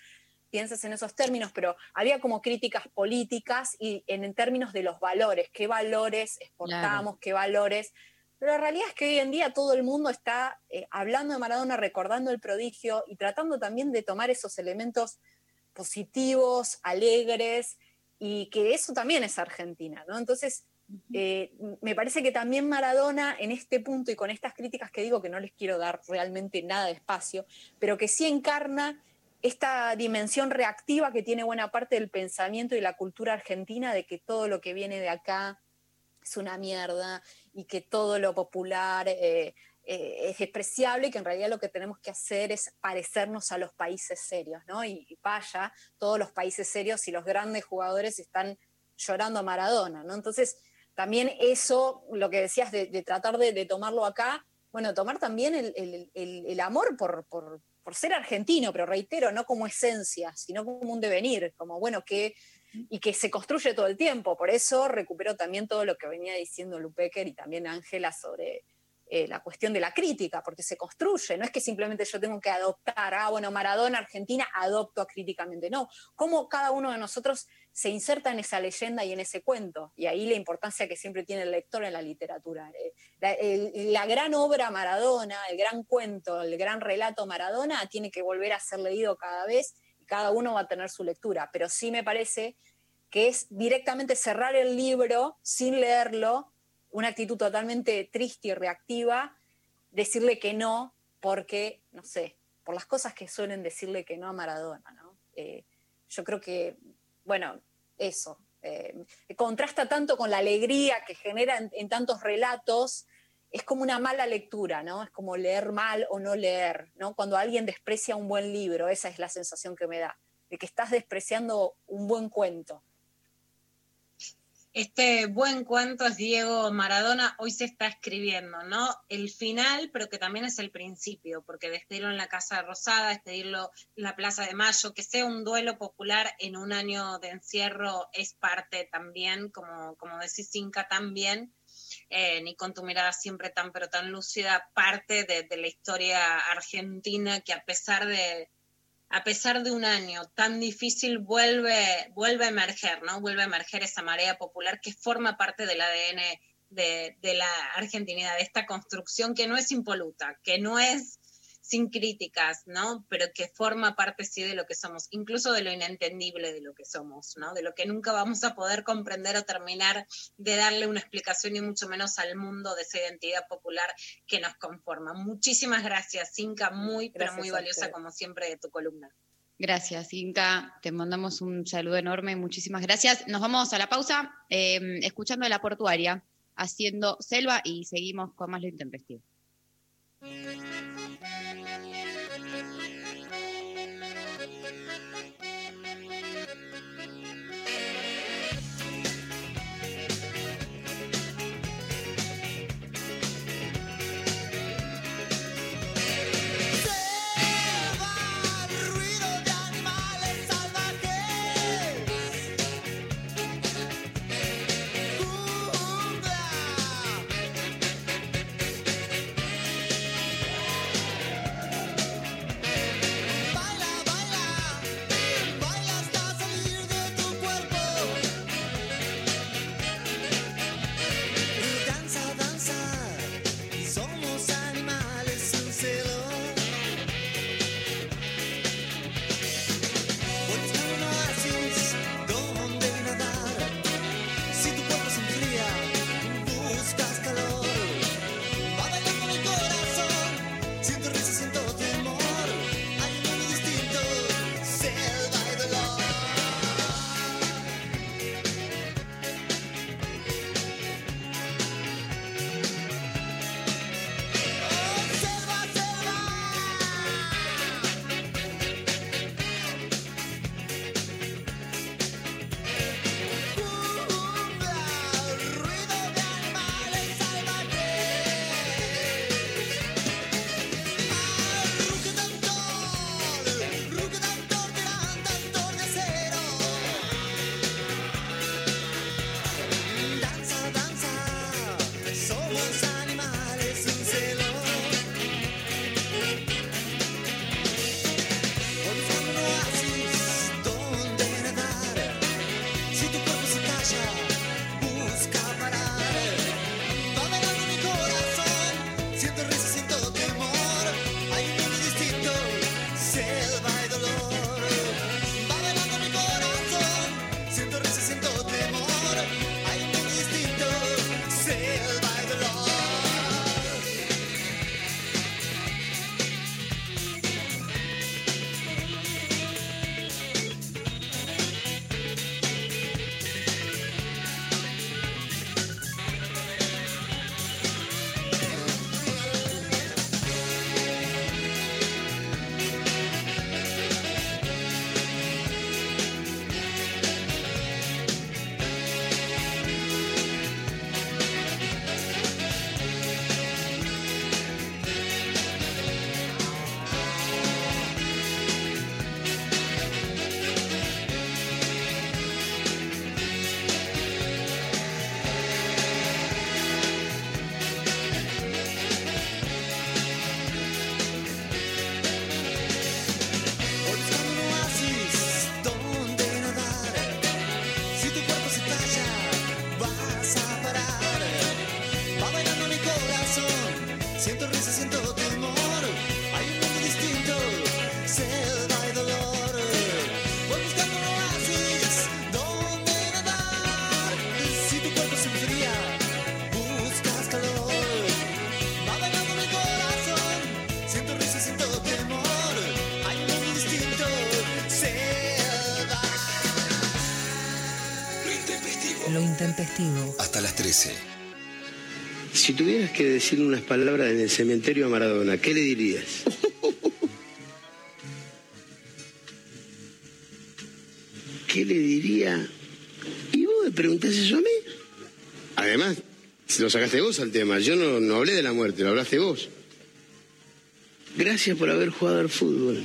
pienses en esos términos, pero había como críticas políticas y en, en términos de los valores, qué valores exportamos, qué valores. Pero la realidad es que hoy en día todo el mundo está eh, hablando de Maradona, recordando el prodigio y tratando también de tomar esos elementos positivos, alegres, y que eso también es Argentina, ¿no? Entonces, eh, me parece que también Maradona en este punto y con estas críticas que digo que no les quiero dar realmente nada de espacio, pero que sí encarna esta dimensión reactiva que tiene buena parte del pensamiento y la cultura argentina de que todo lo que viene de acá es una mierda y que todo lo popular eh, eh, es despreciable y que en realidad lo que tenemos que hacer es parecernos a los países serios, ¿no? Y, vaya, todos los países serios y los grandes jugadores están llorando a Maradona, ¿no? Entonces, también eso, lo que decías de, tratar de, tomarlo acá, bueno, tomar también el, amor por- por ser argentino, pero reitero, no como esencia, sino como un devenir, como bueno, que, y que se construye todo el tiempo. Por eso recupero también todo lo que venía diciendo Lupecker y también Ángela sobre eh, la cuestión de la crítica, porque se construye, no es que simplemente yo tengo que adoptar, ah, bueno, Maradona, Argentina, adopto críticamente, no, cómo cada uno de nosotros se inserta en esa leyenda y en ese cuento, y ahí la importancia que siempre tiene el lector en la literatura. Eh, La, gran obra Maradona, el gran cuento, el gran relato Maradona tiene que volver a ser leído cada vez cada uno va a tener su lectura, pero sí me parece que es directamente cerrar el libro sin leerlo, una actitud totalmente triste y reactiva, decirle que no, porque, no sé, por las cosas que suelen decirle que no a Maradona, ¿no? Eh, yo creo que, bueno, eso, eh, contrasta tanto con la alegría que genera en, en tantos relatos, es como una mala lectura, ¿no? Es como leer mal o no leer, ¿no? Cuando alguien desprecia un buen libro, esa es la sensación que me da, de que estás despreciando un buen cuento. Este buen cuento es Diego Maradona, hoy se está escribiendo, ¿no? El final, pero que también es el principio, porque despedirlo en la Casa Rosada, despedirlo en la Plaza de Mayo, que sea un duelo popular en un año de encierro es parte también, como, como decís Inca también, eh, ni con tu mirada siempre tan pero tan lúcida, parte de, de la historia argentina que a pesar de, a pesar de un año tan difícil, vuelve, vuelve a emerger, ¿no? Vuelve a emerger esa marea popular que forma parte del ADN de, de la argentinidad, de esta construcción que no es impoluta, que no es sin críticas, ¿no? Pero que forma parte sí de lo que somos, incluso de lo inentendible de lo que somos, ¿no? De lo que nunca vamos a poder comprender o terminar de darle una explicación y mucho menos al mundo de esa identidad popular que nos conforma. Muchísimas gracias, Inca, muy, pero muy valiosa como siempre de tu columna. Gracias, Inca. Te mandamos un saludo enorme. Muchísimas gracias. Nos vamos a la pausa eh, escuchando a la portuaria, haciendo selva y seguimos con más lo intempestivo. Hasta las 13. Si tuvieras que decir unas palabras en el cementerio a Maradona, ¿qué le dirías? ¿Qué le diría? ¿Y vos me preguntás eso a mí? Además, lo sacaste vos al tema. Yo no, no hablé de la muerte, lo hablaste vos. Gracias por haber jugado al fútbol.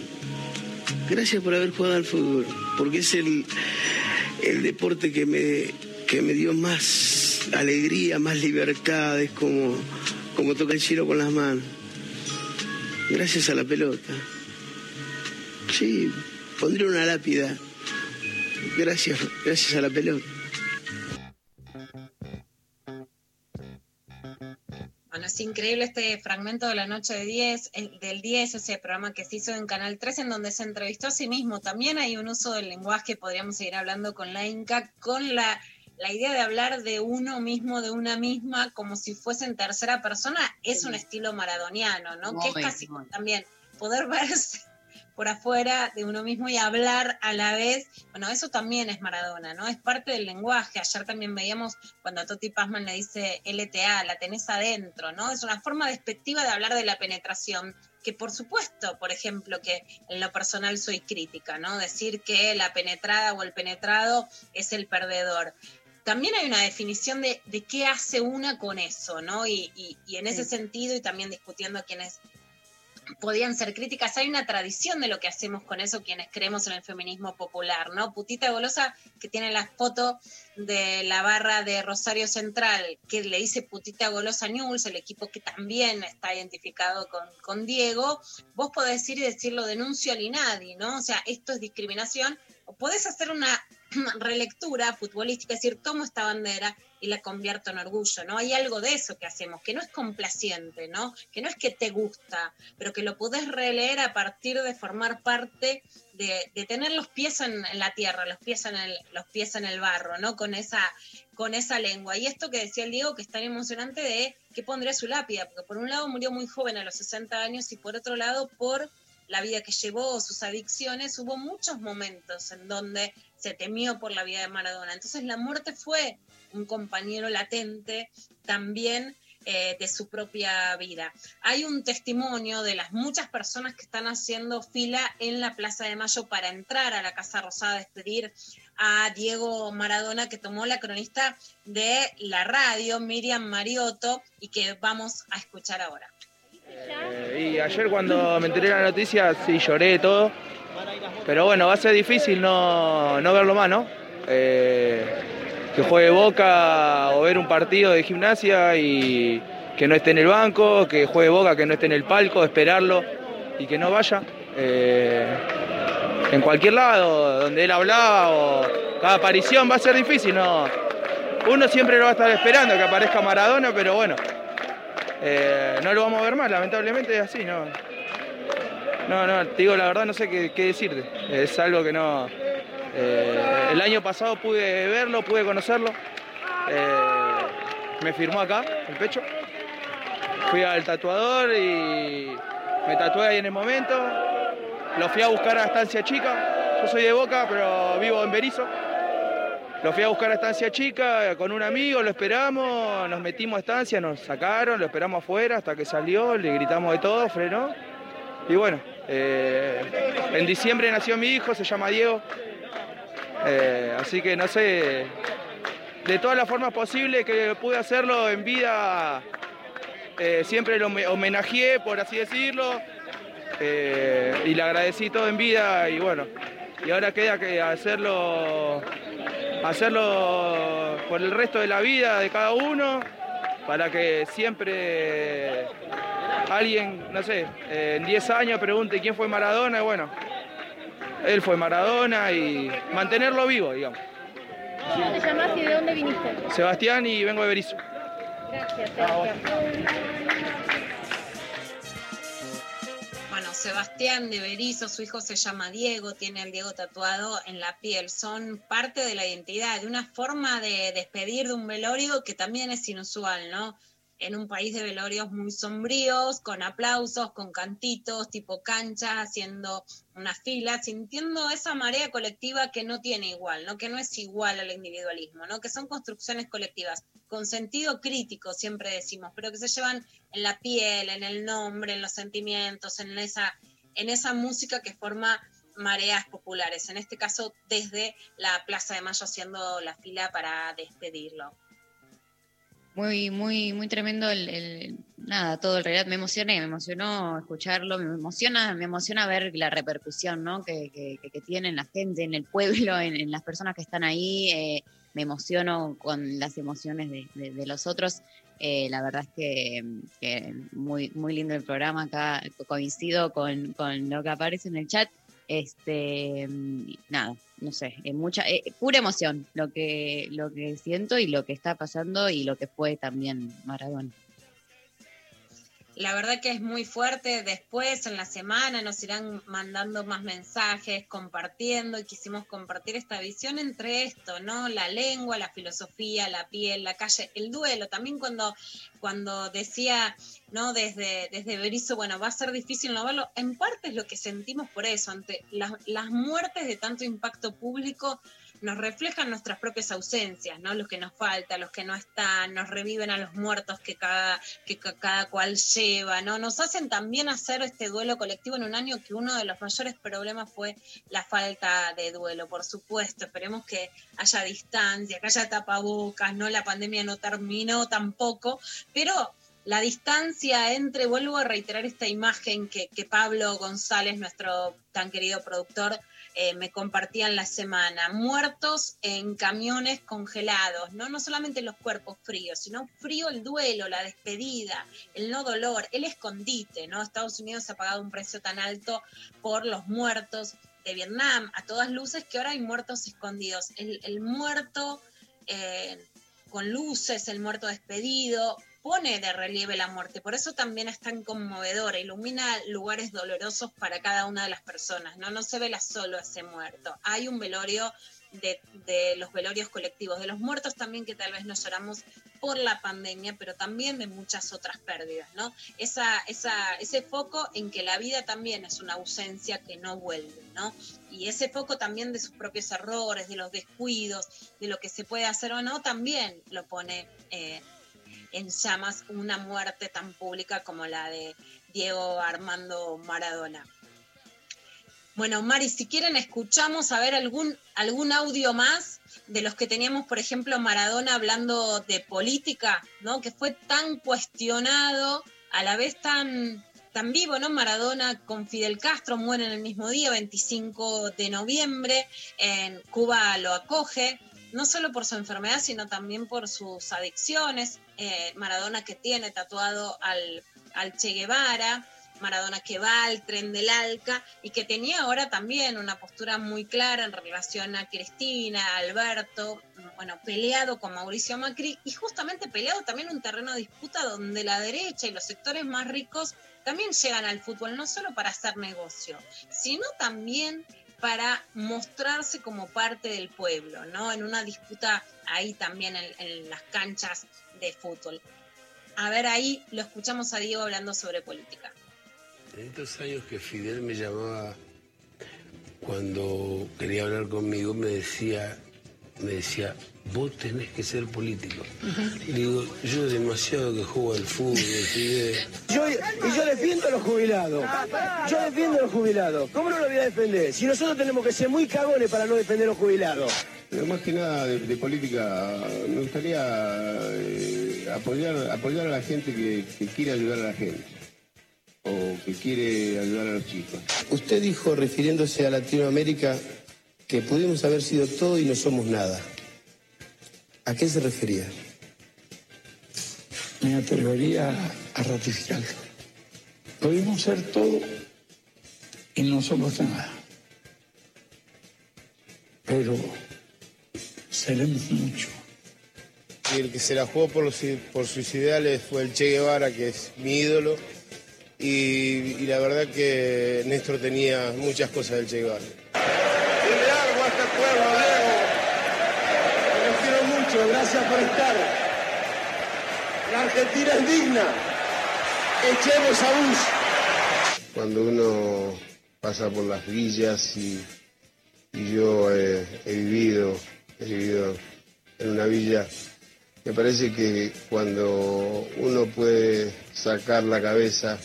Gracias por haber jugado al fútbol. Porque es el, el deporte que me, que me dio más alegría, más libertad. Es como, como toca el cielo con las manos. Gracias a la pelota. Sí, pondré una lápida. Gracias, gracias a la pelota. Bueno, es increíble este fragmento de la noche de 10, el- del 10, ese programa que se hizo en Canal 3, en donde se entrevistó a sí mismo. También hay un uso del lenguaje, podríamos seguir hablando con la Inca, con la, la idea de hablar de uno mismo, de una misma, como si fuese en tercera persona, es un estilo maradoniano, ¿no? que es casi muy. también poder verse por afuera de uno mismo y hablar a la vez. Bueno, eso también es Maradona, ¿no? Es parte del lenguaje. Ayer también veíamos cuando a Toti Pazman le dice LTA, la tenés adentro, ¿no? Es una forma despectiva de hablar de la penetración, que por supuesto, por ejemplo, que en lo personal soy crítica, ¿no? Decir que la penetrada o el penetrado es el perdedor. También hay una definición de, de qué hace una con eso, ¿no? Y, y- y en ese Sí. sentido, y también discutiendo a quienes podían ser críticas. Hay una tradición de lo que hacemos con eso quienes creemos en el feminismo popular, ¿no? Putita Golosa, que tiene la foto de la barra de Rosario Central, que le dice Putita Golosa News, el equipo que también está identificado con, con Diego, vos podés ir y decirlo denuncio al INADI, ¿no? O sea, esto es discriminación, o podés hacer una relectura futbolística, es decir, tomo esta bandera y la convierto en orgullo, ¿no? Hay algo de eso que hacemos, que no es complaciente, ¿no? Que no es que te gusta, pero que lo podés releer a partir de formar parte de, tener los pies en, la tierra, los pies en el, los pies en el barro, ¿no? Con esa, con esa lengua. Y esto que decía el Diego, que es tan emocionante de que pondría su lápida, porque por un lado murió muy joven a los 60 años y por otro lado por la vida que llevó, sus adicciones, hubo muchos momentos en donde se temió por la vida de Maradona. Entonces la muerte fue un compañero latente también eh, de su propia vida. Hay un testimonio de las muchas personas que están haciendo fila en la Plaza de Mayo para entrar a la Casa Rosada a despedir a Diego Maradona, que tomó la cronista de la radio, Miriam Mariotto, y que vamos a escuchar ahora. Eh, ayer cuando me enteré de la noticia, sí lloré todo. Pero bueno, va a ser difícil no, no verlo más, ¿no? Eh, que juegue Boca o ver un partido de gimnasia y que no esté en el banco, que juegue Boca, que no esté en el palco, esperarlo y que no vaya. Eh, en cualquier lado, donde él hablaba o cada aparición va a ser difícil, ¿no? Uno siempre lo va a estar esperando que aparezca Maradona, pero bueno, eh, no lo vamos a ver más, lamentablemente es así, ¿no? No, no, te digo la verdad, no sé qué, decirte. Es algo que no. eh, el año pasado pude verlo, pude conocerlo. Eh, me firmó acá, el pecho. Fui al tatuador y me tatué ahí en el momento. Lo fui a buscar a Estancia Chica. Yo soy de Boca, pero vivo en Berizo. Lo fui a buscar a Estancia Chica con un amigo, lo esperamos, nos metimos a Estancia, nos sacaron, lo esperamos afuera hasta que salió, le gritamos de todo, frenó. Y bueno, eh, en diciembre nació mi hijo, se llama Diego. Eh, así que no sé, de todas las formas posibles que pude hacerlo en vida, eh, siempre lo home- homenajeé, por así decirlo, y le agradecí todo en vida y bueno, y ahora queda que hacerlo, hacerlo por el resto de la vida de cada uno, para que siempre alguien, no sé, eh, en 10 años pregunte quién fue Maradona, y bueno, él fue Maradona y mantenerlo vivo, digamos. ¿Cómo te llamás y de dónde viniste? Sebastián y vengo de Berizo. Gracias, Sebastián. Bueno, Sebastián de Berizo, su hijo se llama Diego, tiene el Diego tatuado en la piel. Son parte de la identidad, de una forma de despedir de un velorio que también es inusual, ¿no? En un país de velorios muy sombríos, con aplausos, con cantitos, tipo cancha, haciendo una fila, sintiendo esa marea colectiva que no tiene igual, ¿no? Que no es igual al individualismo, ¿no? Que son construcciones colectivas, con sentido crítico, siempre decimos, pero que se llevan en la piel, en el nombre, en los sentimientos, en esa, en esa música que forma mareas populares, en este caso desde la Plaza de Mayo haciendo la fila para despedirlo. Muy, muy, muy tremendo el, nada, todo el relato. Me emocioné, me emocionó escucharlo, me emociona, me emociona ver la repercusión, ¿no? Que, que, que- tiene en la gente, en el pueblo, en, en las personas que están ahí. eh, me emociono con las emociones de, de- de los otros. Eh, la verdad es que, que muy, muy lindo el programa acá. Coincido con, con lo que aparece en el chat. Este, nada, no sé, es mucha, eh, pura emoción lo que, lo que siento y lo que está pasando y lo que fue también Maradona. La verdad que es muy fuerte. Después, en la semana, nos irán mandando más mensajes, compartiendo, y quisimos compartir esta visión entre esto, ¿no? La lengua, la filosofía, la piel, la calle, el duelo. También cuando, cuando decía, ¿no? Desde, desde Berizo, bueno, va a ser difícil no verlo. En parte es lo que sentimos por eso, ante las, las muertes de tanto impacto público nos reflejan nuestras propias ausencias, ¿no? Los que nos faltan, los que no están, nos reviven a los muertos que cada, que ca- cada cual lleva, ¿no? Nos hacen también hacer este duelo colectivo en un año que uno de los mayores problemas fue la falta de duelo, por supuesto. Esperemos que haya distancia, que haya tapabocas, ¿no? La pandemia no terminó tampoco, pero la distancia entre, vuelvo a reiterar esta imagen que, que Pablo González, nuestro tan querido productor, eh, me compartía en la semana, muertos en camiones congelados, ¿no? no solamente los cuerpos fríos, sino frío el duelo, la despedida, el no dolor, el escondite, ¿no? Estados Unidos ha pagado un precio tan alto por los muertos de Vietnam, a todas luces que ahora hay muertos escondidos. El, el muerto eh, con luces, el muerto despedido, pone de relieve la muerte. Por eso también es tan conmovedora, ilumina lugares dolorosos para cada una de las personas. No, no se vela solo ese muerto. Hay un velorio de, los velorios colectivos, de los muertos también que tal vez no lloramos por la pandemia, pero también de muchas otras pérdidas, ¿no? Esa, ese foco en que la vida también es una ausencia que no vuelve, ¿no? Y ese foco también de sus propios errores, de los descuidos, de lo que se puede hacer o no, también lo pone eh, en llamas una muerte tan pública como la de Diego Armando Maradona. Bueno, Mari, si quieren escuchamos a ver algún, algún audio más de los que teníamos, por ejemplo, Maradona hablando de política, ¿no? Que fue tan cuestionado, a la vez tan, tan vivo, ¿no? Maradona con Fidel Castro muere en el mismo día, 25 de noviembre, en Cuba lo acoge, no solo por su enfermedad, sino también por sus adicciones. Eh, Maradona que tiene tatuado al, al Che Guevara, Maradona que va al tren del Alca y que tenía ahora también una postura muy clara en relación a Cristina, Alberto, bueno, peleado con Mauricio Macri y justamente peleado también un terreno de disputa donde la derecha y los sectores más ricos también llegan al fútbol, no solo para hacer negocio, sino también para mostrarse como parte del pueblo, ¿no? En una disputa ahí también en, las canchas de fútbol. A ver, ahí lo escuchamos a Diego hablando sobre política. En estos años que Fidel me llamaba cuando quería hablar conmigo, me decía, me decía, vos tenés que ser político. Digo, yo demasiado que juego al fútbol, Fidel. Yo, y yo defiendo a los jubilados. Yo defiendo a los jubilados. ¿Cómo no lo voy a defender? Si nosotros tenemos que ser muy cagones para no defender a los jubilados. Pero más que nada de, de política, me gustaría eh, apoyar, apoyar a la gente que, que quiere ayudar a la gente o que quiere ayudar a los chicos. Usted dijo, refiriéndose a Latinoamérica, que pudimos haber sido todo y no somos nada. ¿A qué se refería? me atrevería a ratificarlo. Pudimos ser todo y no somos nada. Pero seremos mucho. Y el que se la jugó por, los- por sus ideales fue el Che Guevara, que es mi ídolo. Y, y la verdad que Néstor tenía muchas cosas del Che Guevara. Y le hago a este pueblo, Diego. Te los gracias por estar. La Argentina es digna. Echemos a Bush. Cuando uno pasa por las villas y, yo he vivido, he vivido en una villa, me parece que cuando uno puede sacar la cabeza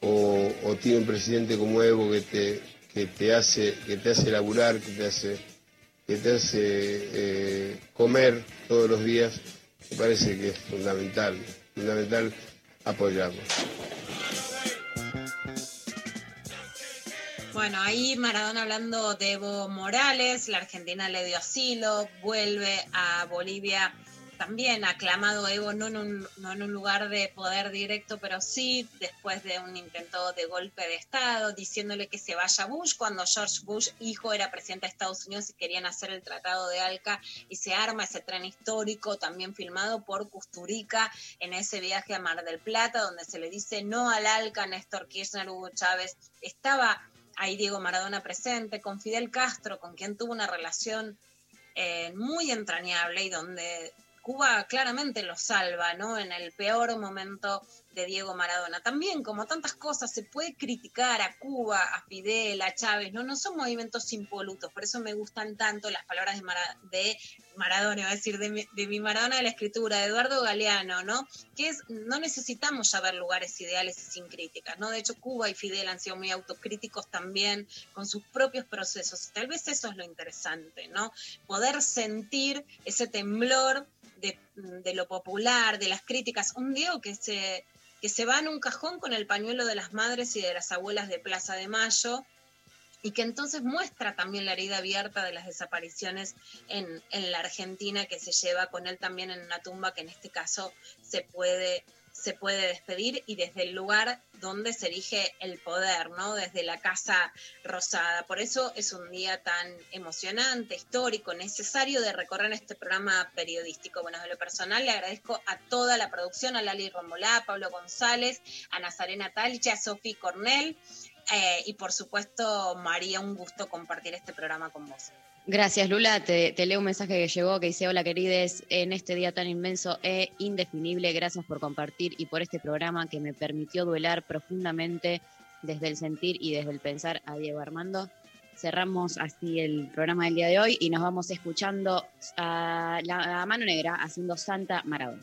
o, o tiene un presidente como Evo que te, que te hace, que te hace laburar, que te hace, hace eh, comer todos los días, me parece que es fundamental, fundamental apoyarlo. Bueno, ahí Maradona hablando de Evo Morales, la Argentina le dio asilo, vuelve a Bolivia también aclamado Evo, no en, un, no en un lugar de poder directo, pero sí después de un intento de golpe de Estado, diciéndole que se vaya Bush, cuando George Bush, hijo, era presidente de Estados Unidos y querían hacer el Tratado de Alca y se arma ese tren histórico, también filmado por Custurica en ese viaje a Mar del Plata, donde se le dice no al Alca, Néstor Kirchner, Hugo Chávez. Estaba ahí Diego Maradona presente, con Fidel Castro, con quien tuvo una relación eh, muy entrañable y donde Cuba claramente lo salva, ¿no? En el peor momento de Diego Maradona. También, como tantas cosas, se puede criticar a Cuba, a Fidel, a Chávez, ¿no? No son movimientos impolutos, por eso me gustan tanto las palabras de, Mara- de Maradona, a decir, de mi, Maradona de la escritura, de Eduardo Galeano, ¿no? Que es, no necesitamos ya ver lugares ideales y sin críticas, ¿no? De hecho, Cuba y Fidel han sido muy autocríticos también con sus propios procesos. Tal vez eso es lo interesante, ¿no? Poder sentir ese temblor de, lo popular, de las críticas. Un Diego que se, que se va en un cajón con el pañuelo de las madres y de las abuelas de Plaza de Mayo y que entonces muestra también la herida abierta de las desapariciones en, en la Argentina que se lleva con él también en una tumba que en este caso se puede se puede despedir y desde el lugar donde se erige el poder, ¿no? Desde la Casa Rosada. Por eso es un día tan emocionante, histórico, necesario de recorrer este programa periodístico. Bueno, de lo personal le agradezco a toda la producción, a Lali Romolá, a Pablo González, a Nazarena Talcha, a Sofi Cornell eh, y por supuesto, María, un gusto compartir este programa con vos. Gracias, Lula. Te, leo un mensaje que llegó que dice: Hola, querides, en este día tan inmenso e indefinible, gracias por compartir y por este programa que me permitió duelar profundamente desde el sentir y desde el pensar a Diego Armando. Cerramos así el programa del día de hoy y nos vamos escuchando a la mano negra haciendo Santa Maradona.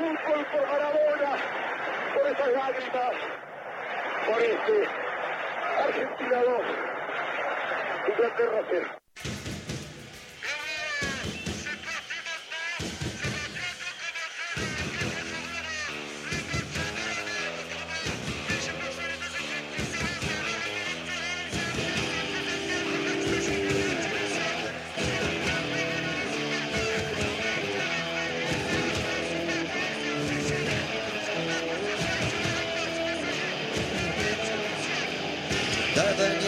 fútbol, por Maradona, por esas lágrimas, por este Argentina 2, Inglaterra 0.